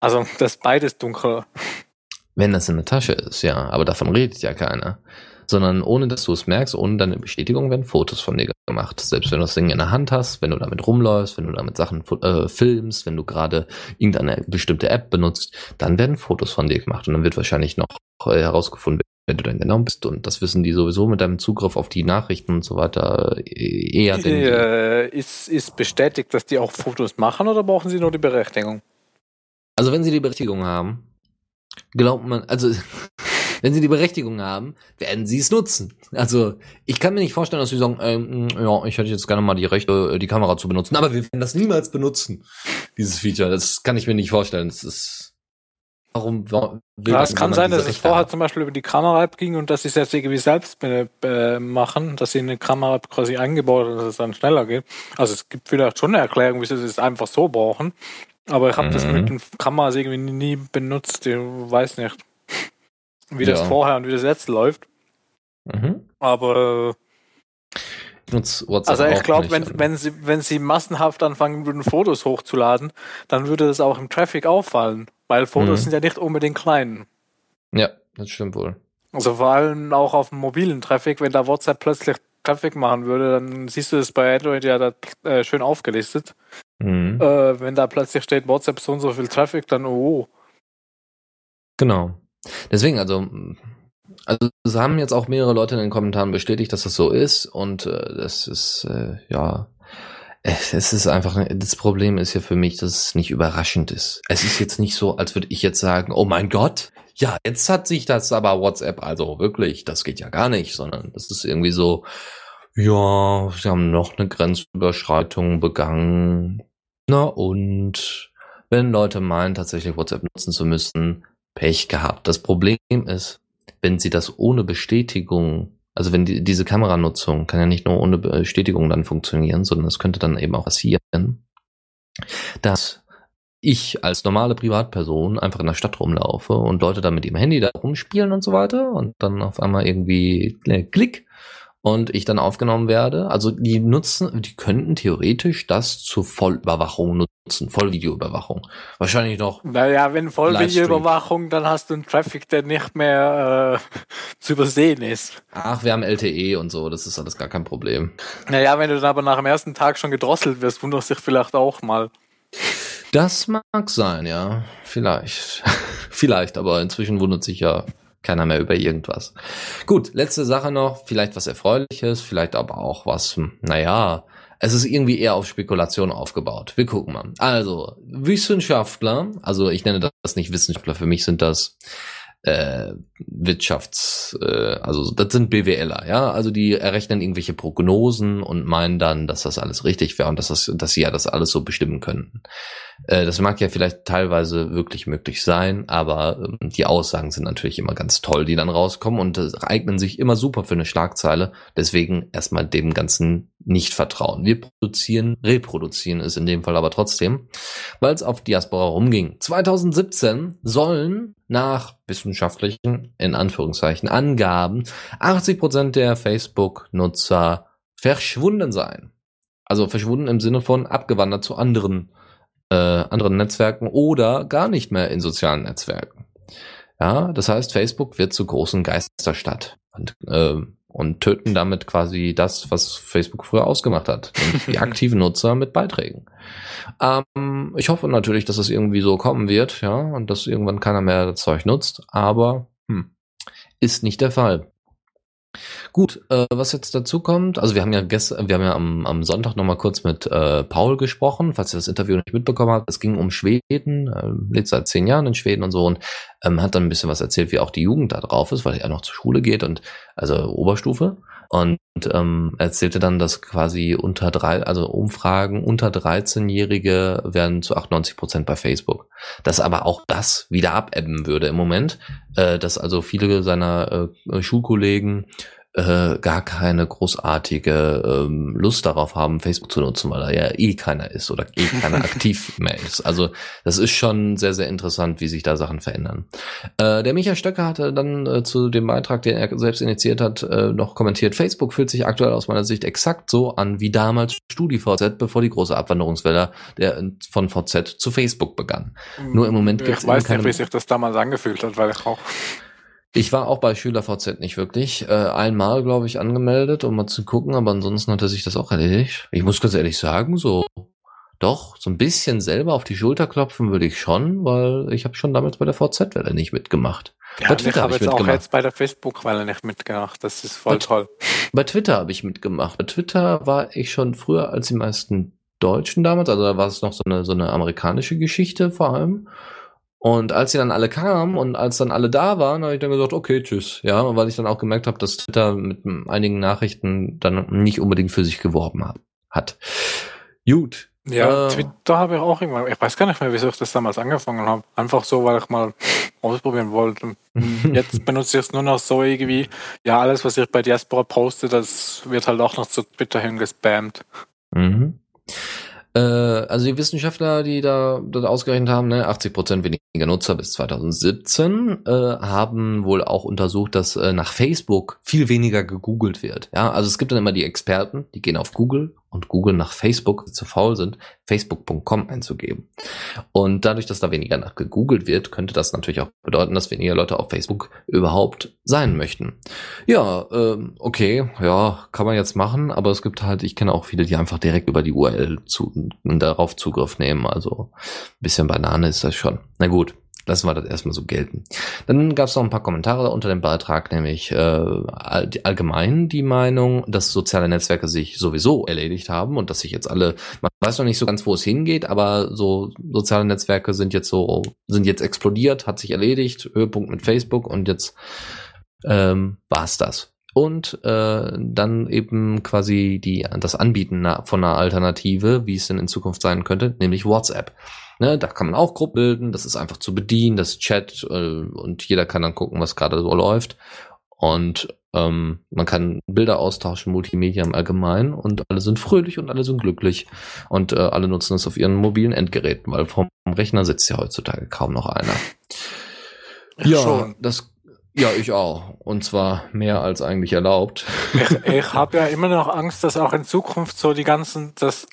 Also das beides dunkel. Wenn das in der Tasche ist, ja. Aber davon redet ja keiner sondern ohne dass du es merkst, ohne deine Bestätigung werden Fotos von dir gemacht. Selbst wenn du das Ding in der Hand hast, wenn du damit rumläufst, wenn du damit Sachen äh, filmst, wenn du gerade irgendeine bestimmte App benutzt, dann werden Fotos von dir gemacht und dann wird wahrscheinlich noch äh, herausgefunden, wer du denn genau bist. Und das wissen die sowieso mit deinem Zugriff auf die Nachrichten und so weiter äh, eher. Äh, ist, ist bestätigt, dass die auch Fotos machen oder brauchen sie nur die Berechtigung? Also wenn sie die Berechtigung haben, glaubt man, also wenn sie die Berechtigung haben, werden sie es nutzen. Also ich kann mir nicht vorstellen, dass sie sagen, ähm, ja, ich hätte jetzt gerne mal die Rechte, äh, die Kamera zu benutzen, aber wir werden das niemals benutzen, dieses Feature. Das kann ich mir nicht vorstellen. Das ist Warum, warum ja, es kann sein, dass es vorher zum Beispiel über die Kamera-App ging und dass sie es jetzt irgendwie selbst äh, machen, dass sie eine Kamera-App quasi eingebaut haben, dass es dann schneller geht. Also es gibt vielleicht schon eine Erklärung, wie sie es einfach so brauchen. Aber ich habe mhm. das mit den Kameras irgendwie nie benutzt. Ich weiß nicht wie das vorher und wie das jetzt läuft. Mhm. Aber also ich glaube, wenn, wenn sie, wenn sie massenhaft anfangen würden, Fotos hochzuladen, dann würde das auch im Traffic auffallen, weil Fotos mhm. sind ja nicht unbedingt klein. Ja, das stimmt wohl. Also vor allem auch auf dem mobilen Traffic, wenn da WhatsApp plötzlich Traffic machen würde, dann siehst du das bei Android ja da, äh, schön aufgelistet. Mhm. Äh, wenn da plötzlich steht WhatsApp so und so viel Traffic, dann oh. Genau. Deswegen, also, also es haben jetzt auch mehrere Leute in den Kommentaren bestätigt, dass das so ist und äh, das ist, äh, ja, es ist einfach, das Problem ist ja für mich, dass es nicht überraschend ist. Es ist jetzt nicht so, als würde ich jetzt sagen, oh mein Gott, ja, jetzt hat sich das aber WhatsApp, also wirklich, das geht ja gar nicht, sondern das ist irgendwie so, ja, sie haben noch eine Grenzüberschreitung begangen, Na und wenn Leute meinen, tatsächlich WhatsApp nutzen zu müssen, Pech gehabt. Das Problem ist, wenn sie das ohne Bestätigung, also wenn die, diese Kameranutzung kann ja nicht nur ohne Bestätigung dann funktionieren, sondern es könnte dann eben auch passieren, dass ich als normale Privatperson einfach in der Stadt rumlaufe und Leute dann mit ihrem Handy da rumspielen und so weiter und dann auf einmal irgendwie äh, Klick und ich dann aufgenommen werde. Also die nutzen, die könnten theoretisch das zur Vollüberwachung nutzen, Vollvideoüberwachung. Wahrscheinlich noch. Naja, wenn Vollvideoüberwachung, dann hast du einen Traffic, der nicht mehr äh, [LAUGHS] zu übersehen ist. Ach, wir haben LTE und so, das ist alles gar kein Problem. Naja, wenn du dann aber nach dem ersten Tag schon gedrosselt wirst, wunderst dich vielleicht auch mal. Das mag sein, ja. Vielleicht. [LAUGHS] vielleicht, aber inzwischen wundert sich ja keiner mehr über irgendwas. Gut, letzte Sache noch, vielleicht was Erfreuliches, vielleicht aber auch was, hm, naja, es ist irgendwie eher auf Spekulation aufgebaut. Wir gucken mal. Also, Wissenschaftler, also ich nenne das nicht Wissenschaftler, für mich sind das äh, Wirtschafts, äh, also das sind BWLer, ja, also die errechnen irgendwelche Prognosen und meinen dann, dass das alles richtig wäre und dass das, dass sie ja das alles so bestimmen könnten. Äh, das mag ja vielleicht teilweise wirklich möglich sein, aber ähm, die Aussagen sind natürlich immer ganz toll, die dann rauskommen und eignen sich immer super für eine Schlagzeile. Deswegen erstmal dem Ganzen nicht vertrauen. Wir produzieren, reproduzieren es in dem Fall aber trotzdem, weil es auf Diaspora rumging. 2017 sollen nach wissenschaftlichen, in Anführungszeichen, Angaben 80 Prozent der Facebook-Nutzer verschwunden sein. Also verschwunden im Sinne von abgewandert zu anderen äh, anderen Netzwerken oder gar nicht mehr in sozialen Netzwerken. Ja, das heißt, Facebook wird zur großen Geisterstadt und, äh, und töten damit quasi das, was Facebook früher ausgemacht hat, die [LAUGHS] aktiven Nutzer mit Beiträgen. Ähm, ich hoffe natürlich, dass es irgendwie so kommen wird, ja, und dass irgendwann keiner mehr das Zeug nutzt, aber hm, ist nicht der Fall. Gut, äh, was jetzt dazu kommt, also wir haben ja gestern, wir haben ja am, am Sonntag nochmal kurz mit äh, Paul gesprochen, falls ihr das Interview nicht mitbekommen habt. Es ging um Schweden, äh, lebt seit zehn Jahren in Schweden und so und ähm, hat dann ein bisschen was erzählt, wie auch die Jugend da drauf ist, weil er noch zur Schule geht und also Oberstufe. Und ähm, erzählte dann, dass quasi unter drei, also Umfragen unter 13-Jährige werden zu 98 Prozent bei Facebook. Dass aber auch das wieder abebben würde im Moment, äh, dass also viele seiner äh, Schulkollegen äh, gar keine großartige ähm, Lust darauf haben, Facebook zu nutzen, weil da ja eh keiner ist oder eh keiner [LAUGHS] aktiv mehr ist. Also das ist schon sehr, sehr interessant, wie sich da Sachen verändern. Äh, der Michael Stöcker hatte dann äh, zu dem Beitrag, den er selbst initiiert hat, äh, noch kommentiert, Facebook fühlt sich aktuell aus meiner Sicht exakt so an wie damals StudiVZ, bevor die große Abwanderungswelle der, von VZ zu Facebook begann. Nur im Moment gibt es Ich weiß nicht, wie sich das damals angefühlt hat, weil ich auch ich war auch bei SchülerVZ nicht wirklich. Äh, einmal, glaube ich, angemeldet, um mal zu gucken, aber ansonsten hat er sich das auch erledigt. Ich muss ganz ehrlich sagen, so doch, so ein bisschen selber auf die Schulter klopfen würde ich schon, weil ich habe schon damals bei der VZ-Welle nicht mitgemacht. Ja, bei Twitter habe hab ich jetzt auch jetzt bei der Facebook-Welle nicht mitgemacht. Das ist voll bei, toll. Bei Twitter habe ich mitgemacht. Bei Twitter war ich schon früher als die meisten Deutschen damals, also da war es noch so eine, so eine amerikanische Geschichte vor allem. Und als sie dann alle kamen und als dann alle da waren, habe ich dann gesagt, okay, tschüss. Ja, weil ich dann auch gemerkt habe, dass Twitter mit einigen Nachrichten dann nicht unbedingt für sich geworben hat. Gut. Ja, äh, Twitter habe ich auch immer, ich weiß gar nicht mehr, wieso ich das damals angefangen habe. Einfach so, weil ich mal ausprobieren wollte. [LAUGHS] Jetzt benutze ich es nur noch so irgendwie, ja, alles, was ich bei Diaspora poste, das wird halt auch noch zu Twitter hingespammt. Mhm. Äh, also die Wissenschaftler, die da, da ausgerechnet haben, ne, 80 Prozent weniger Nutzer bis 2017, äh, haben wohl auch untersucht, dass äh, nach Facebook viel weniger gegoogelt wird. Ja, also es gibt dann immer die Experten, die gehen auf Google und Google nach Facebook zu faul sind, facebook.com einzugeben. Und dadurch, dass da weniger nach gegoogelt wird, könnte das natürlich auch bedeuten, dass weniger Leute auf Facebook überhaupt sein möchten. Ja, ähm, okay, ja, kann man jetzt machen, aber es gibt halt, ich kenne auch viele, die einfach direkt über die URL zu, darauf Zugriff nehmen. Also ein bisschen Banane ist das schon. Na gut, Lassen wir das erstmal so gelten. Dann gab es noch ein paar Kommentare unter dem Beitrag, nämlich äh, allgemein die Meinung, dass soziale Netzwerke sich sowieso erledigt haben und dass sich jetzt alle, man weiß noch nicht so ganz, wo es hingeht, aber so soziale Netzwerke sind jetzt so, sind jetzt explodiert, hat sich erledigt, Höhepunkt mit Facebook und jetzt ähm, war's das. und äh, dann eben quasi die das Anbieten von einer Alternative, wie es denn in Zukunft sein könnte, nämlich WhatsApp. Ne, da kann man auch Gruppen bilden, das ist einfach zu bedienen, das Chat äh, und jeder kann dann gucken, was gerade so läuft. Und ähm, man kann Bilder austauschen, Multimedia im Allgemeinen und alle sind fröhlich und alle sind glücklich und äh, alle nutzen es auf ihren mobilen Endgeräten, weil vom Rechner sitzt ja heutzutage kaum noch einer. Ich ja, schon. das ja, ich auch. Und zwar mehr als eigentlich erlaubt. Ich, [LAUGHS] ich habe ja immer noch Angst, dass auch in Zukunft so die ganzen, das,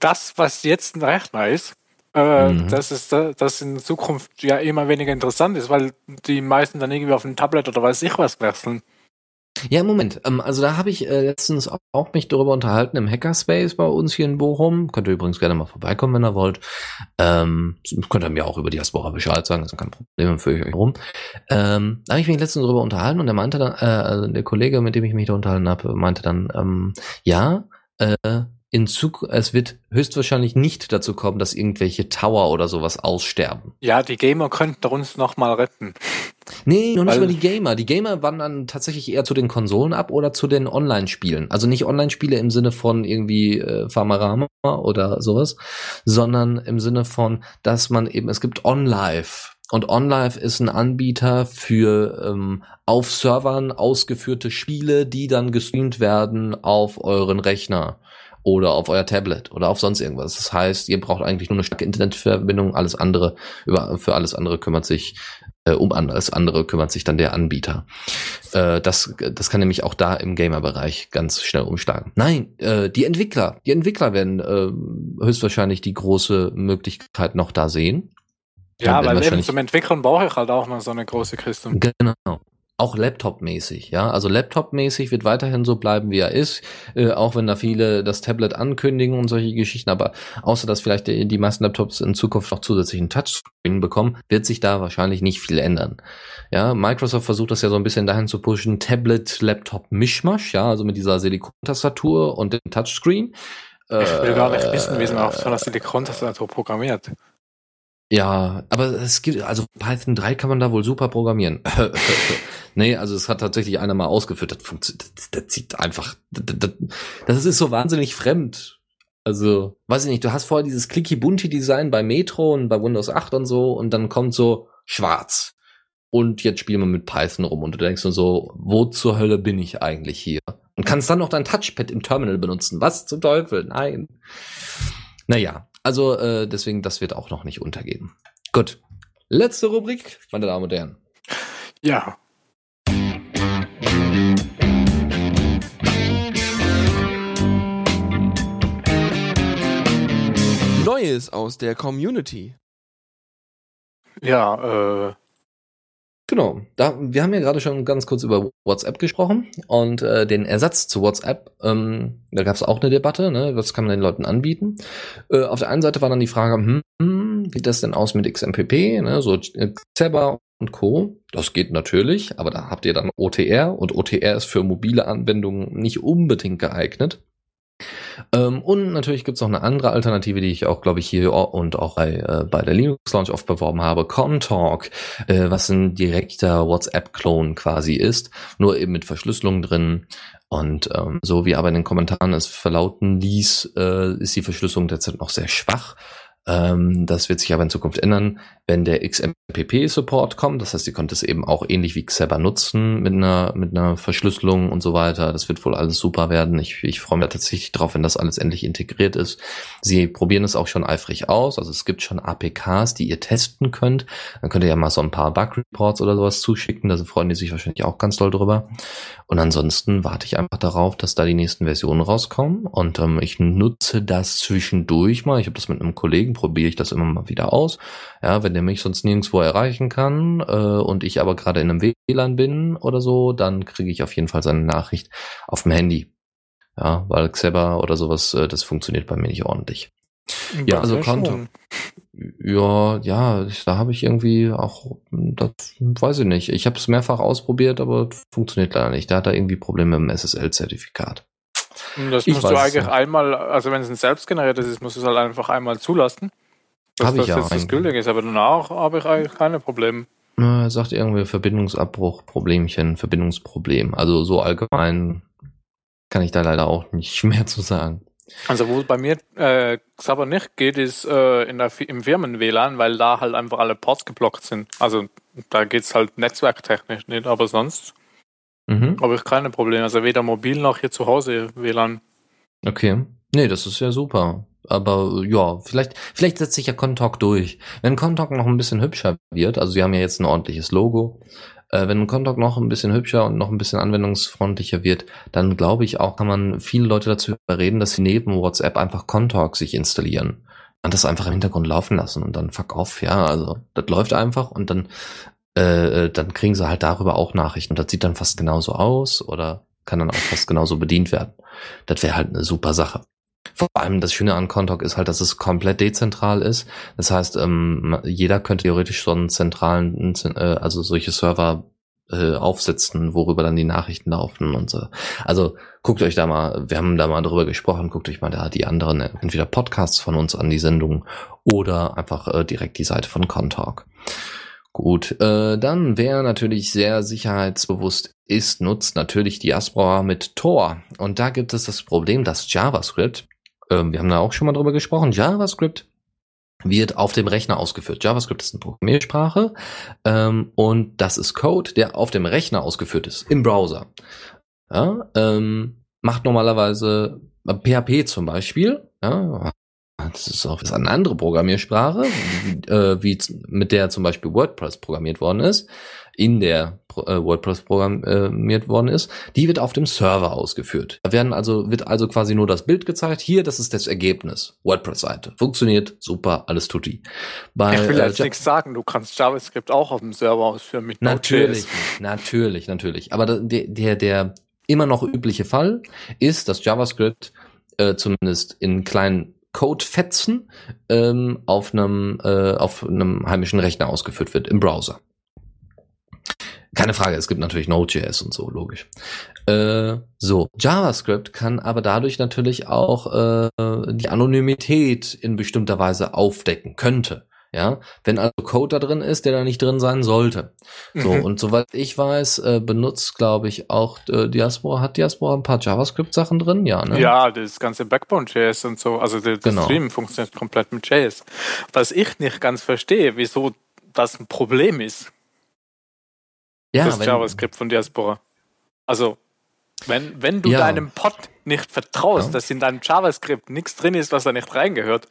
das was jetzt ein Rechner ist, äh, mhm. dass es das in Zukunft ja immer weniger interessant ist, weil die meisten dann irgendwie auf ein Tablet oder weiß ich was wechseln. Ja, Moment. Ähm, also da habe ich äh, letztens auch mich darüber unterhalten im Hackerspace bei uns hier in Bochum. Könnt ihr übrigens gerne mal vorbeikommen, wenn ihr wollt. Ähm, könnt ihr mir auch über die Diaspora Bescheid sagen, das ist kein Problem für euch rum. Ähm, da habe ich mich letztens darüber unterhalten und der meinte dann, äh, also der Kollege, mit dem ich mich da unterhalten habe, meinte dann, ähm, ja, äh, in Zug, es wird höchstwahrscheinlich nicht dazu kommen, dass irgendwelche Tower oder sowas aussterben. Ja, die Gamer könnten uns noch mal retten. Nee, noch nicht mal die Gamer. Die Gamer wandern tatsächlich eher zu den Konsolen ab oder zu den Online-Spielen. Also nicht Online-Spiele im Sinne von irgendwie äh, Pharmarama oder sowas, sondern im Sinne von, dass man eben, es gibt OnLive. Und OnLive ist ein Anbieter für ähm, auf Servern ausgeführte Spiele, die dann gestreamt werden auf euren Rechner oder auf euer Tablet oder auf sonst irgendwas. Das heißt, ihr braucht eigentlich nur eine starke Internetverbindung, alles andere, über, für alles andere kümmert sich, äh, um alles andere kümmert sich dann der Anbieter. Äh, das, das kann nämlich auch da im Gamer-Bereich ganz schnell umschlagen. Nein, äh, die Entwickler, die Entwickler werden äh, höchstwahrscheinlich die große Möglichkeit noch da sehen. Ja, weil eben zum Entwickeln brauche ich halt auch noch so eine große Kiste. Genau auch Laptop-mäßig, ja. Also Laptop-mäßig wird weiterhin so bleiben, wie er ist, äh, auch wenn da viele das Tablet ankündigen und solche Geschichten, aber außer dass vielleicht die, die meisten Laptops in Zukunft noch zusätzlichen Touchscreen bekommen, wird sich da wahrscheinlich nicht viel ändern. Ja, Microsoft versucht das ja so ein bisschen dahin zu pushen, Tablet-Laptop-Mischmasch, ja, also mit dieser Silikon-Tastatur und dem Touchscreen. Ich will gar nicht wissen, wie man auf so einer Silikon-Tastatur programmiert. Ja, aber es gibt, also Python 3 kann man da wohl super programmieren. [LAUGHS] nee, also es hat tatsächlich einer mal ausgeführt, das funktioniert, das, das sieht einfach, das, das ist so wahnsinnig fremd. Also, weiß ich nicht, du hast vorher dieses Clicky-Bunty-Design bei Metro und bei Windows 8 und so und dann kommt so schwarz. Und jetzt spielen wir mit Python rum und du denkst nur so, wo zur Hölle bin ich eigentlich hier? Und kannst dann noch dein Touchpad im Terminal benutzen. Was zum Teufel? Nein. Naja, also äh, deswegen, das wird auch noch nicht untergehen. Gut. Letzte Rubrik, meine Damen und Herren. Ja. Neues aus der Community. Ja, äh, Genau, da, wir haben ja gerade schon ganz kurz über WhatsApp gesprochen und äh, den Ersatz zu WhatsApp. Ähm, da gab es auch eine Debatte, ne? was kann man den Leuten anbieten. Äh, auf der einen Seite war dann die Frage, hm, hm, wie das denn aus mit XMPP, ne? so Zebra und Co. Das geht natürlich, aber da habt ihr dann OTR und OTR ist für mobile Anwendungen nicht unbedingt geeignet. Ähm, und natürlich gibt es noch eine andere Alternative, die ich auch, glaube ich, hier und auch bei, äh, bei der Linux Launch oft beworben habe, Comtalk, äh, was ein direkter WhatsApp-Clone quasi ist, nur eben mit Verschlüsselung drin. Und ähm, so wie aber in den Kommentaren es verlauten ließ, äh, ist die Verschlüsselung derzeit noch sehr schwach. Ähm, das wird sich aber in Zukunft ändern, wenn der XMPP-Support kommt. Das heißt, ihr könnt es eben auch ähnlich wie Xeber nutzen mit einer, mit einer Verschlüsselung und so weiter. Das wird wohl alles super werden. Ich, ich freue mich tatsächlich drauf, wenn das alles endlich integriert ist. Sie probieren es auch schon eifrig aus. Also es gibt schon APKs, die ihr testen könnt. Dann könnt ihr ja mal so ein paar Bug-Reports oder sowas zuschicken. Da freuen die sich wahrscheinlich auch ganz doll drüber. Und ansonsten warte ich einfach darauf, dass da die nächsten Versionen rauskommen. Und ähm, ich nutze das zwischendurch mal. Ich habe das mit einem Kollegen probiere ich das immer mal wieder aus. Ja, wenn der mich sonst nirgendwo erreichen kann äh, und ich aber gerade in einem WLAN bin oder so, dann kriege ich auf jeden Fall seine Nachricht auf dem Handy. Ja, weil Xeber oder sowas, äh, das funktioniert bei mir nicht ordentlich. Ja, ja also Konto. Ja, ja, da habe ich irgendwie auch, das weiß ich nicht. Ich habe es mehrfach ausprobiert, aber funktioniert leider nicht. Da hat er irgendwie Probleme mit dem SSL-Zertifikat. Das ich musst du eigentlich einmal, also wenn es ein selbstgeneriertes ist, musst du es halt einfach einmal zulassen. Habe ich ja. Dass das gültig ist, aber danach habe ich eigentlich keine Probleme. Er sagt irgendwie Verbindungsabbruch, Problemchen, Verbindungsproblem. Also so allgemein kann ich da leider auch nicht [LAUGHS] mehr zu sagen. Also wo es bei mir äh, aber nicht geht, ist äh, in der, im Firmen-WLAN, weil da halt einfach alle Ports geblockt sind. Also da geht's halt netzwerktechnisch nicht, aber sonst Mhm. habe ich keine Probleme. Also weder mobil noch hier zu Hause WLAN. Okay. Nee, das ist ja super. Aber ja, vielleicht, vielleicht setzt sich ja Contalk durch. Wenn Contalk noch ein bisschen hübscher wird, also sie haben ja jetzt ein ordentliches Logo, äh, wenn Contalk noch ein bisschen hübscher und noch ein bisschen anwendungsfreundlicher wird, dann glaube ich auch, kann man viele Leute dazu überreden, dass sie neben WhatsApp einfach Contalk sich installieren. Und das einfach im Hintergrund laufen lassen und dann fuck off, ja, also das läuft einfach und dann, äh, dann kriegen sie halt darüber auch Nachrichten. Das sieht dann fast genauso aus oder kann dann auch fast genauso bedient werden. Das wäre halt eine super Sache. Vor allem das Schöne an Contalk ist halt, dass es komplett dezentral ist. Das heißt, ähm, jeder könnte theoretisch so einen zentralen, äh, also solche Server äh, aufsetzen, worüber dann die Nachrichten laufen und so. Also guckt euch da mal, wir haben da mal drüber gesprochen, guckt euch mal da die anderen, äh, entweder Podcasts von uns an die Sendung oder einfach äh, direkt die Seite von Contalk. Gut, äh, dann wer natürlich sehr sicherheitsbewusst ist, nutzt natürlich Diaspora mit Tor. Und da gibt es das Problem, dass JavaScript, ähm, wir haben da auch schon mal drüber gesprochen, JavaScript wird auf dem Rechner ausgeführt. JavaScript ist eine Programmiersprache ähm, und das ist Code, der auf dem Rechner ausgeführt ist, im Browser. Ja, ähm, macht normalerweise äh, PHP zum Beispiel, ja, das ist auch das ist eine andere Programmiersprache, wie, äh, wie mit der zum Beispiel WordPress programmiert worden ist, in der äh, WordPress programmiert worden ist, die wird auf dem Server ausgeführt. Da werden also, wird also quasi nur das Bild gezeigt. Hier, das ist das Ergebnis. WordPress-Seite. Funktioniert super, alles tutti. Bei, Ich will äh, jetzt nichts sagen, du kannst JavaScript auch auf dem Server ausführen mit Natürlich, Node.js. natürlich, natürlich. Aber der, der, der immer noch übliche Fall ist, dass JavaScript äh, zumindest in kleinen Codefetzen ähm, auf einem äh, auf einem heimischen Rechner ausgeführt wird im Browser. Keine Frage, es gibt natürlich Node.js und so, logisch. Äh, so, JavaScript kann aber dadurch natürlich auch äh, die Anonymität in bestimmter Weise aufdecken, könnte. Ja, wenn also Code da drin ist, der da nicht drin sein sollte. So, Mhm. und soweit ich weiß, äh, benutzt, glaube ich, auch äh, Diaspora, hat Diaspora ein paar JavaScript-Sachen drin? Ja, ne? Ja, das ganze Backbone.js und so, also der, Genau. Stream funktioniert komplett mit JS. Was ich nicht ganz verstehe, wieso das ein Problem ist, ja das wenn- JavaScript von Diaspora. Also, wenn, wenn du Ja. deinem Pod nicht vertraust, Ja. dass in deinem JavaScript nichts drin ist, was da nicht reingehört,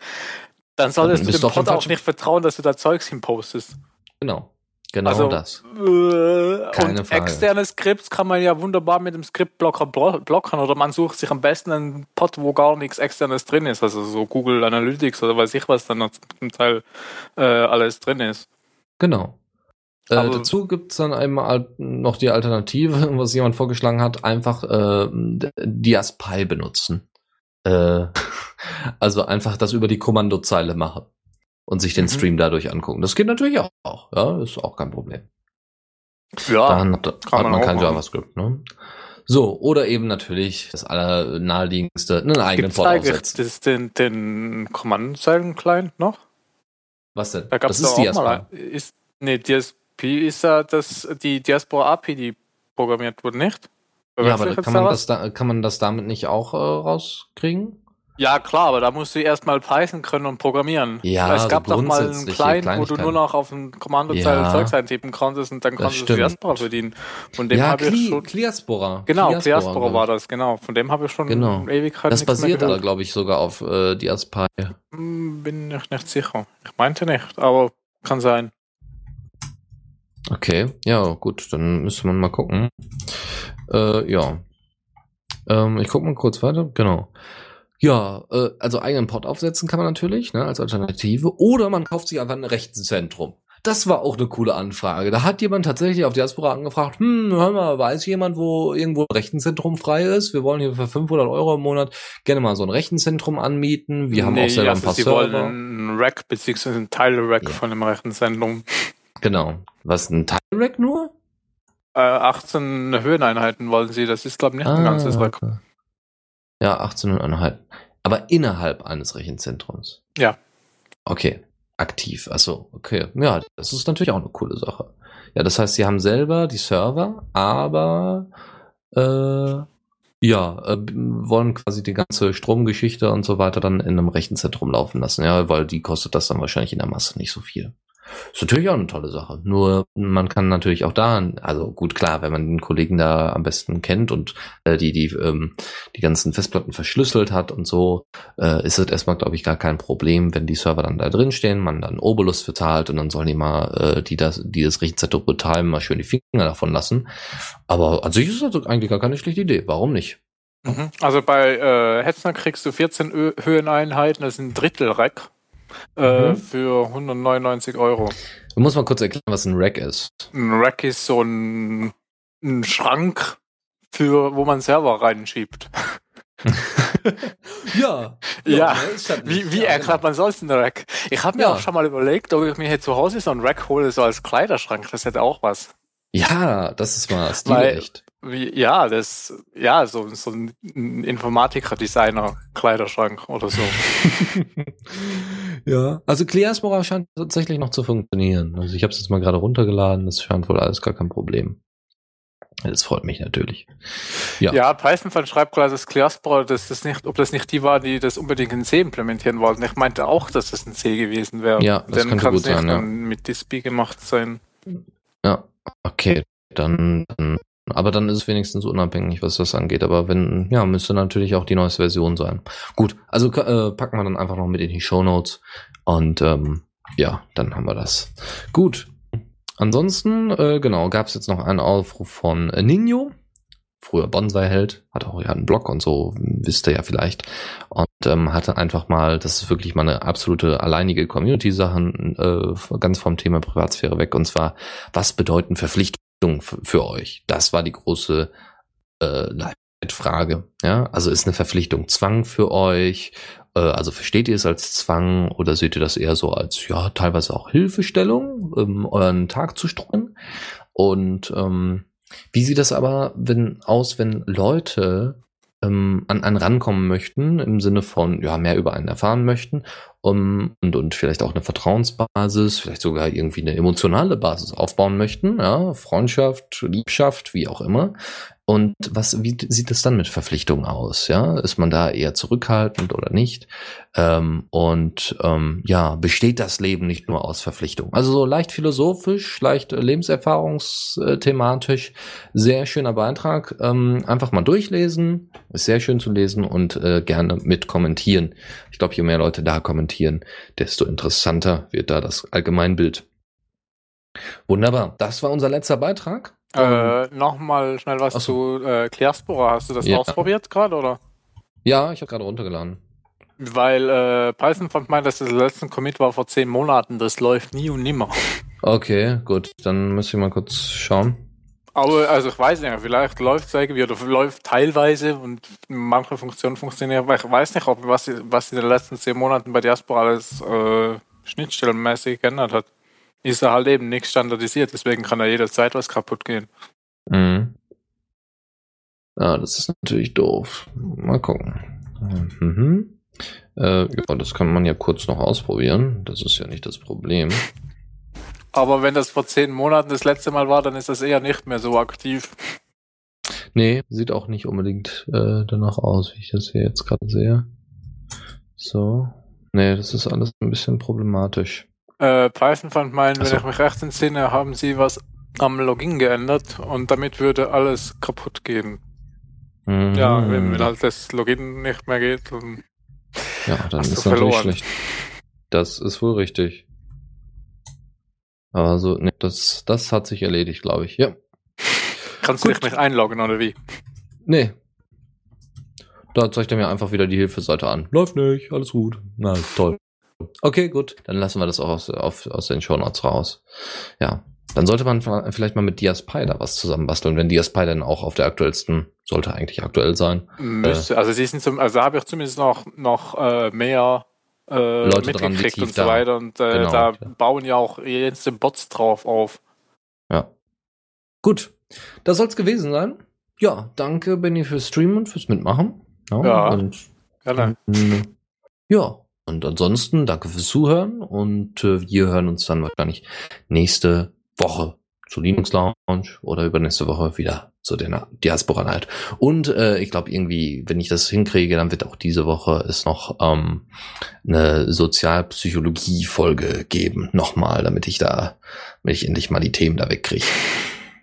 dann solltest Dann du dem Pod auch nicht vertrauen, dass du da Zeugs hinpostest. Genau. Genau Also, das. Äh, Keine und Frage. externe Skripts kann man ja wunderbar mit dem Skriptblocker blo- blocken oder man sucht sich am besten einen Pod, wo gar nichts externes drin ist, also so Google Analytics oder weiß ich was dann noch zum Teil äh, alles drin ist. Genau. Äh, dazu gibt's dann einmal noch die Alternative, [LAUGHS] was jemand vorgeschlagen hat, einfach äh, Diaspy benutzen. Äh, also einfach das über die Kommandozeile machen und sich den Mhm. Stream dadurch angucken. Das geht natürlich auch. Ja, ist auch kein Problem. Ja, Dann hat, hat kann man, man auch kein machen. JavaScript, ne? So, oder eben natürlich das allernaheliegendste, einen eigenen gibt Port aufsetzen. das, den, den Kommandozeilen-Client noch? Was denn? Da gab's das ist auch Diaspy. mal ist, nee, DSP ist ja das, die Diaspora API, die programmiert wurde, nicht? Ja, aber kann man, da das da, kann man das damit nicht auch äh, rauskriegen? Ja, klar, aber da musst du erstmal Python können und programmieren. Ja, es so gab doch mal einen Client, wo du nur noch auf ein Kommandozeile Ja. Zeugs eintippen konntest und dann Das konntest du. Diaspora verdienen. Von dem ja, habe ich schon. Cliaspora. Genau, Diaspora war das, genau. Von dem habe ich schon Genau. Ewigkeit Das nichts mehr basiert aber, glaube ich, sogar auf äh, Diaspy. Hm, Bin ich nicht sicher. Ich meinte nicht, aber kann sein. Okay, ja, gut, dann müsste man mal gucken. Äh, ja. Ähm, ich gucke mal kurz weiter. Genau. Ja, äh, also eigenen Pod aufsetzen kann man natürlich, ne, als Alternative. Oder man kauft sich einfach ein Rechenzentrum. Das war auch eine coole Anfrage. Da hat jemand tatsächlich auf Diaspora angefragt, hm, hör mal, weiß jemand, wo irgendwo ein Rechenzentrum frei ist? Wir wollen hier für 500 Euro im Monat gerne mal so ein Rechenzentrum anmieten. Wir haben auch selber ein paar sie Server. wollen einen Rack bzw. einen Teil-Rack Ja. von dem Rechenzentrum. Genau. Was, ein Teilrack nur? Äh, 18 Höheneinheiten wollen sie, das ist glaube ich nicht ein ganzes Rack. okay. Ja, 18,5. Aber innerhalb eines Rechenzentrums. Ja. Okay. aktiv. Achso, okay. Ja, das ist natürlich auch eine coole Sache. Ja, das heißt, sie haben selber die Server, aber äh, ja, äh, wollen quasi die ganze Stromgeschichte und so weiter dann in einem Rechenzentrum laufen lassen, ja, weil die kostet das dann wahrscheinlich in der Masse nicht so viel. Ist natürlich auch eine tolle Sache. Nur man kann natürlich auch da, also gut klar, wenn man den Kollegen da am besten kennt und äh, die die ähm, die ganzen Festplatten verschlüsselt hat und so, äh, ist es erstmal glaube ich gar kein Problem, wenn die Server dann da drin stehen, man dann Obolus bezahlt und dann sollen die mal äh, die das die das Rechenzentrum betreiben, mal schön die Finger davon lassen. Aber an sich ist das eigentlich gar keine schlechte Idee. Warum nicht? Mhm. Also bei äh, Hetzner kriegst du 14 Ö Höheneinheiten, das ist ein Drittel Rack äh, mhm. für 199 Euro. Du musst mal kurz erklären, was ein Rack ist. Ein Rack ist so ein, ein Schrank, für wo man Server reinschiebt. [LAUGHS] ja. Ja. ja. Wie, wie ja, erklärt genau. man sonst einen Rack? Ich habe mir ja. auch schon mal überlegt, ob ich mir hier zu Hause so einen Rack hole, so als Kleiderschrank. Das hätte auch was. Ja, das ist mal stilecht. Wie, ja, das, ja, so, so ein Informatiker-Designer-Kleiderschrank oder so. [LAUGHS] ja, also Clearspora scheint tatsächlich noch zu funktionieren. Also ich habe es jetzt mal gerade runtergeladen, das scheint wohl alles gar kein Problem. Das freut mich natürlich. Ja, ja Python schreibt gerade, dass Clearspora, dass das nicht, ob das nicht die war, die das unbedingt in C implementieren wollten. Ich meinte auch, dass das in C gewesen wäre. Ja, das Dann könnte gut sein, ja. mit Dispy gemacht sein. Ja, okay, dann, dann aber dann ist es wenigstens unabhängig, was das angeht. Aber wenn, ja, müsste natürlich auch die neueste Version sein. Gut, also äh, packen wir dann einfach noch mit in die Show Notes. Und ähm, ja, dann haben wir das. Gut. Ansonsten, äh, genau, gab es jetzt noch einen Aufruf von äh, Nino. Früher Bonsai-Held, hat auch ja einen Blog und so, wisst ihr ja vielleicht. Und ähm, hatte einfach mal, das ist wirklich mal eine absolute alleinige Community-Sache, äh, ganz vom Thema Privatsphäre weg. Und zwar, was bedeuten Verpflichtungen? Für euch? Das war die große äh, Leitfrage. Ja, also ist eine Verpflichtung Zwang für euch? Äh, also versteht ihr es als Zwang oder seht ihr das eher so als ja teilweise auch Hilfestellung, ähm, euren Tag zu streuen? Und ähm, wie sieht das aber wenn aus, wenn Leute ähm, an einen rankommen möchten, im Sinne von ja mehr über einen erfahren möchten um, und, und vielleicht auch eine Vertrauensbasis, vielleicht sogar irgendwie eine emotionale Basis aufbauen möchten, ja, Freundschaft, Liebschaft, wie auch immer, und was, wie sieht es dann mit Verpflichtungen aus? Ja, ist man da eher zurückhaltend oder nicht? Ähm, und ähm, ja, besteht das Leben nicht nur aus Verpflichtungen? Also so leicht philosophisch, leicht lebenserfahrungsthematisch, sehr schöner Beitrag. Ähm, einfach mal durchlesen, ist sehr schön zu lesen und äh, gerne mit kommentieren. Ich glaube, je mehr Leute da kommentieren, desto interessanter wird da das Allgemeinbild. Wunderbar. Das war unser letzter Beitrag. Äh, ähm, Nochmal schnell was so. zu äh, Clearspora. Hast du das ja. ausprobiert gerade, oder? Ja, ich habe gerade runtergeladen. Weil äh, Python fand meint, dass das letzte Commit war vor zehn Monaten. Das läuft nie und nimmer. Okay, gut. Dann muss ich mal kurz schauen. Aber also ich weiß nicht, vielleicht läuft es irgendwie oder läuft teilweise und manche Funktionen funktionieren, aber ich weiß nicht, ob was, was in den letzten zehn Monaten bei Diaspora alles äh, schnittstellenmäßig geändert hat ist er halt eben nicht standardisiert, deswegen kann da jederzeit was kaputt gehen. Mhm. Ja, das ist natürlich doof. Mal gucken. Mhm. Äh, ja, das kann man ja kurz noch ausprobieren. Das ist ja nicht das Problem. Aber wenn das vor zehn Monaten das letzte Mal war, dann ist das eher nicht mehr so aktiv. Nee, sieht auch nicht unbedingt äh, danach aus, wie ich das hier jetzt gerade sehe. So. Nee, das ist alles ein bisschen problematisch. Äh, Python fand meinen, wenn ich mich recht entsinne, haben sie was am Login geändert und damit würde alles kaputt gehen. Mhm. Ja, wenn, wenn halt das Login nicht mehr geht, dann ja, dann ist natürlich schlecht. Das ist wohl richtig. Aber so, nee, das, das hat sich erledigt, glaube ich. Ja. Kannst Gut. du dich nicht einloggen oder wie? Nee. Da zeigt er mir einfach wieder die Hilfeseite an. Läuft nicht, alles gut. Na, toll. Okay, gut. Dann lassen wir das auch aus, auf, aus den Shownotes raus. Ja. Dann sollte man vielleicht mal mit Diaspy da was zusammenbasteln, wenn Diaspy dann auch auf der aktuellsten, sollte eigentlich aktuell sein. Müsste, äh, also sie sind zum, also habe ich zumindest noch, noch äh, mehr äh, Leute mitgekriegt dran, und so weiter. Und äh, genau, da ja. bauen ja auch jetzt Bots drauf auf. Ja. Gut. Das soll es gewesen sein. Ja, danke, Benny, fürs Streamen und fürs Mitmachen. Ja. ja und, gerne. [LAUGHS] ja, und ansonsten danke fürs Zuhören und äh, wir hören uns dann wahrscheinlich nächste Woche zu Linux Lounge oder übernächste Woche wieder zu der Diaspora Night. Und äh, ich glaube irgendwie, wenn ich das hinkriege, dann wird auch diese Woche es noch ähm, eine Sozialpsychologie-Folge geben. Nochmal, damit ich da, damit ich endlich mal die Themen da wegkriege.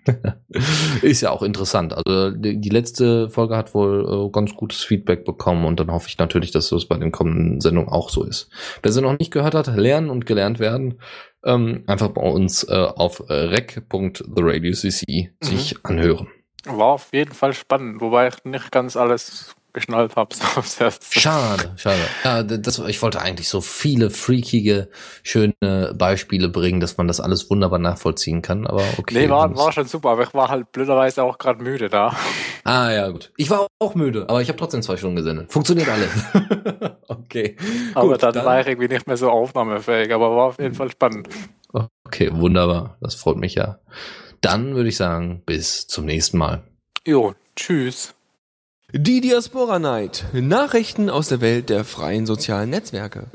[LAUGHS] ist ja auch interessant. Also die, die, letzte Folge hat wohl äh, ganz gutes Feedback bekommen und dann hoffe ich natürlich, dass das bei den kommenden Sendungen auch so ist. Wer sie noch nicht gehört hat, lernen und gelernt werden, ähm, einfach bei uns äh, auf rec.theradiocc mhm. sich anhören. War auf jeden Fall spannend, wobei ich nicht ganz alles geschnallt habe. [LAUGHS] Schade, schade. Ja, das, ich wollte eigentlich so viele freakige, schöne Beispiele bringen, dass man das alles wunderbar nachvollziehen kann, aber okay. Nee, war, war schon super, aber ich war halt blöderweise auch gerade müde da. [LAUGHS] Ah ja, gut. Ich war auch müde, aber ich habe trotzdem zwei Stunden gesendet. Funktioniert alles. [LAUGHS] okay. Aber gut, dann, dann war ich irgendwie nicht mehr so aufnahmefähig, aber war auf jeden Fall spannend. Okay, wunderbar. Das freut mich ja. Dann würde ich sagen, bis zum nächsten Mal. Jo, tschüss. Die Diaspora Night. Nachrichten aus der Welt der freien sozialen Netzwerke.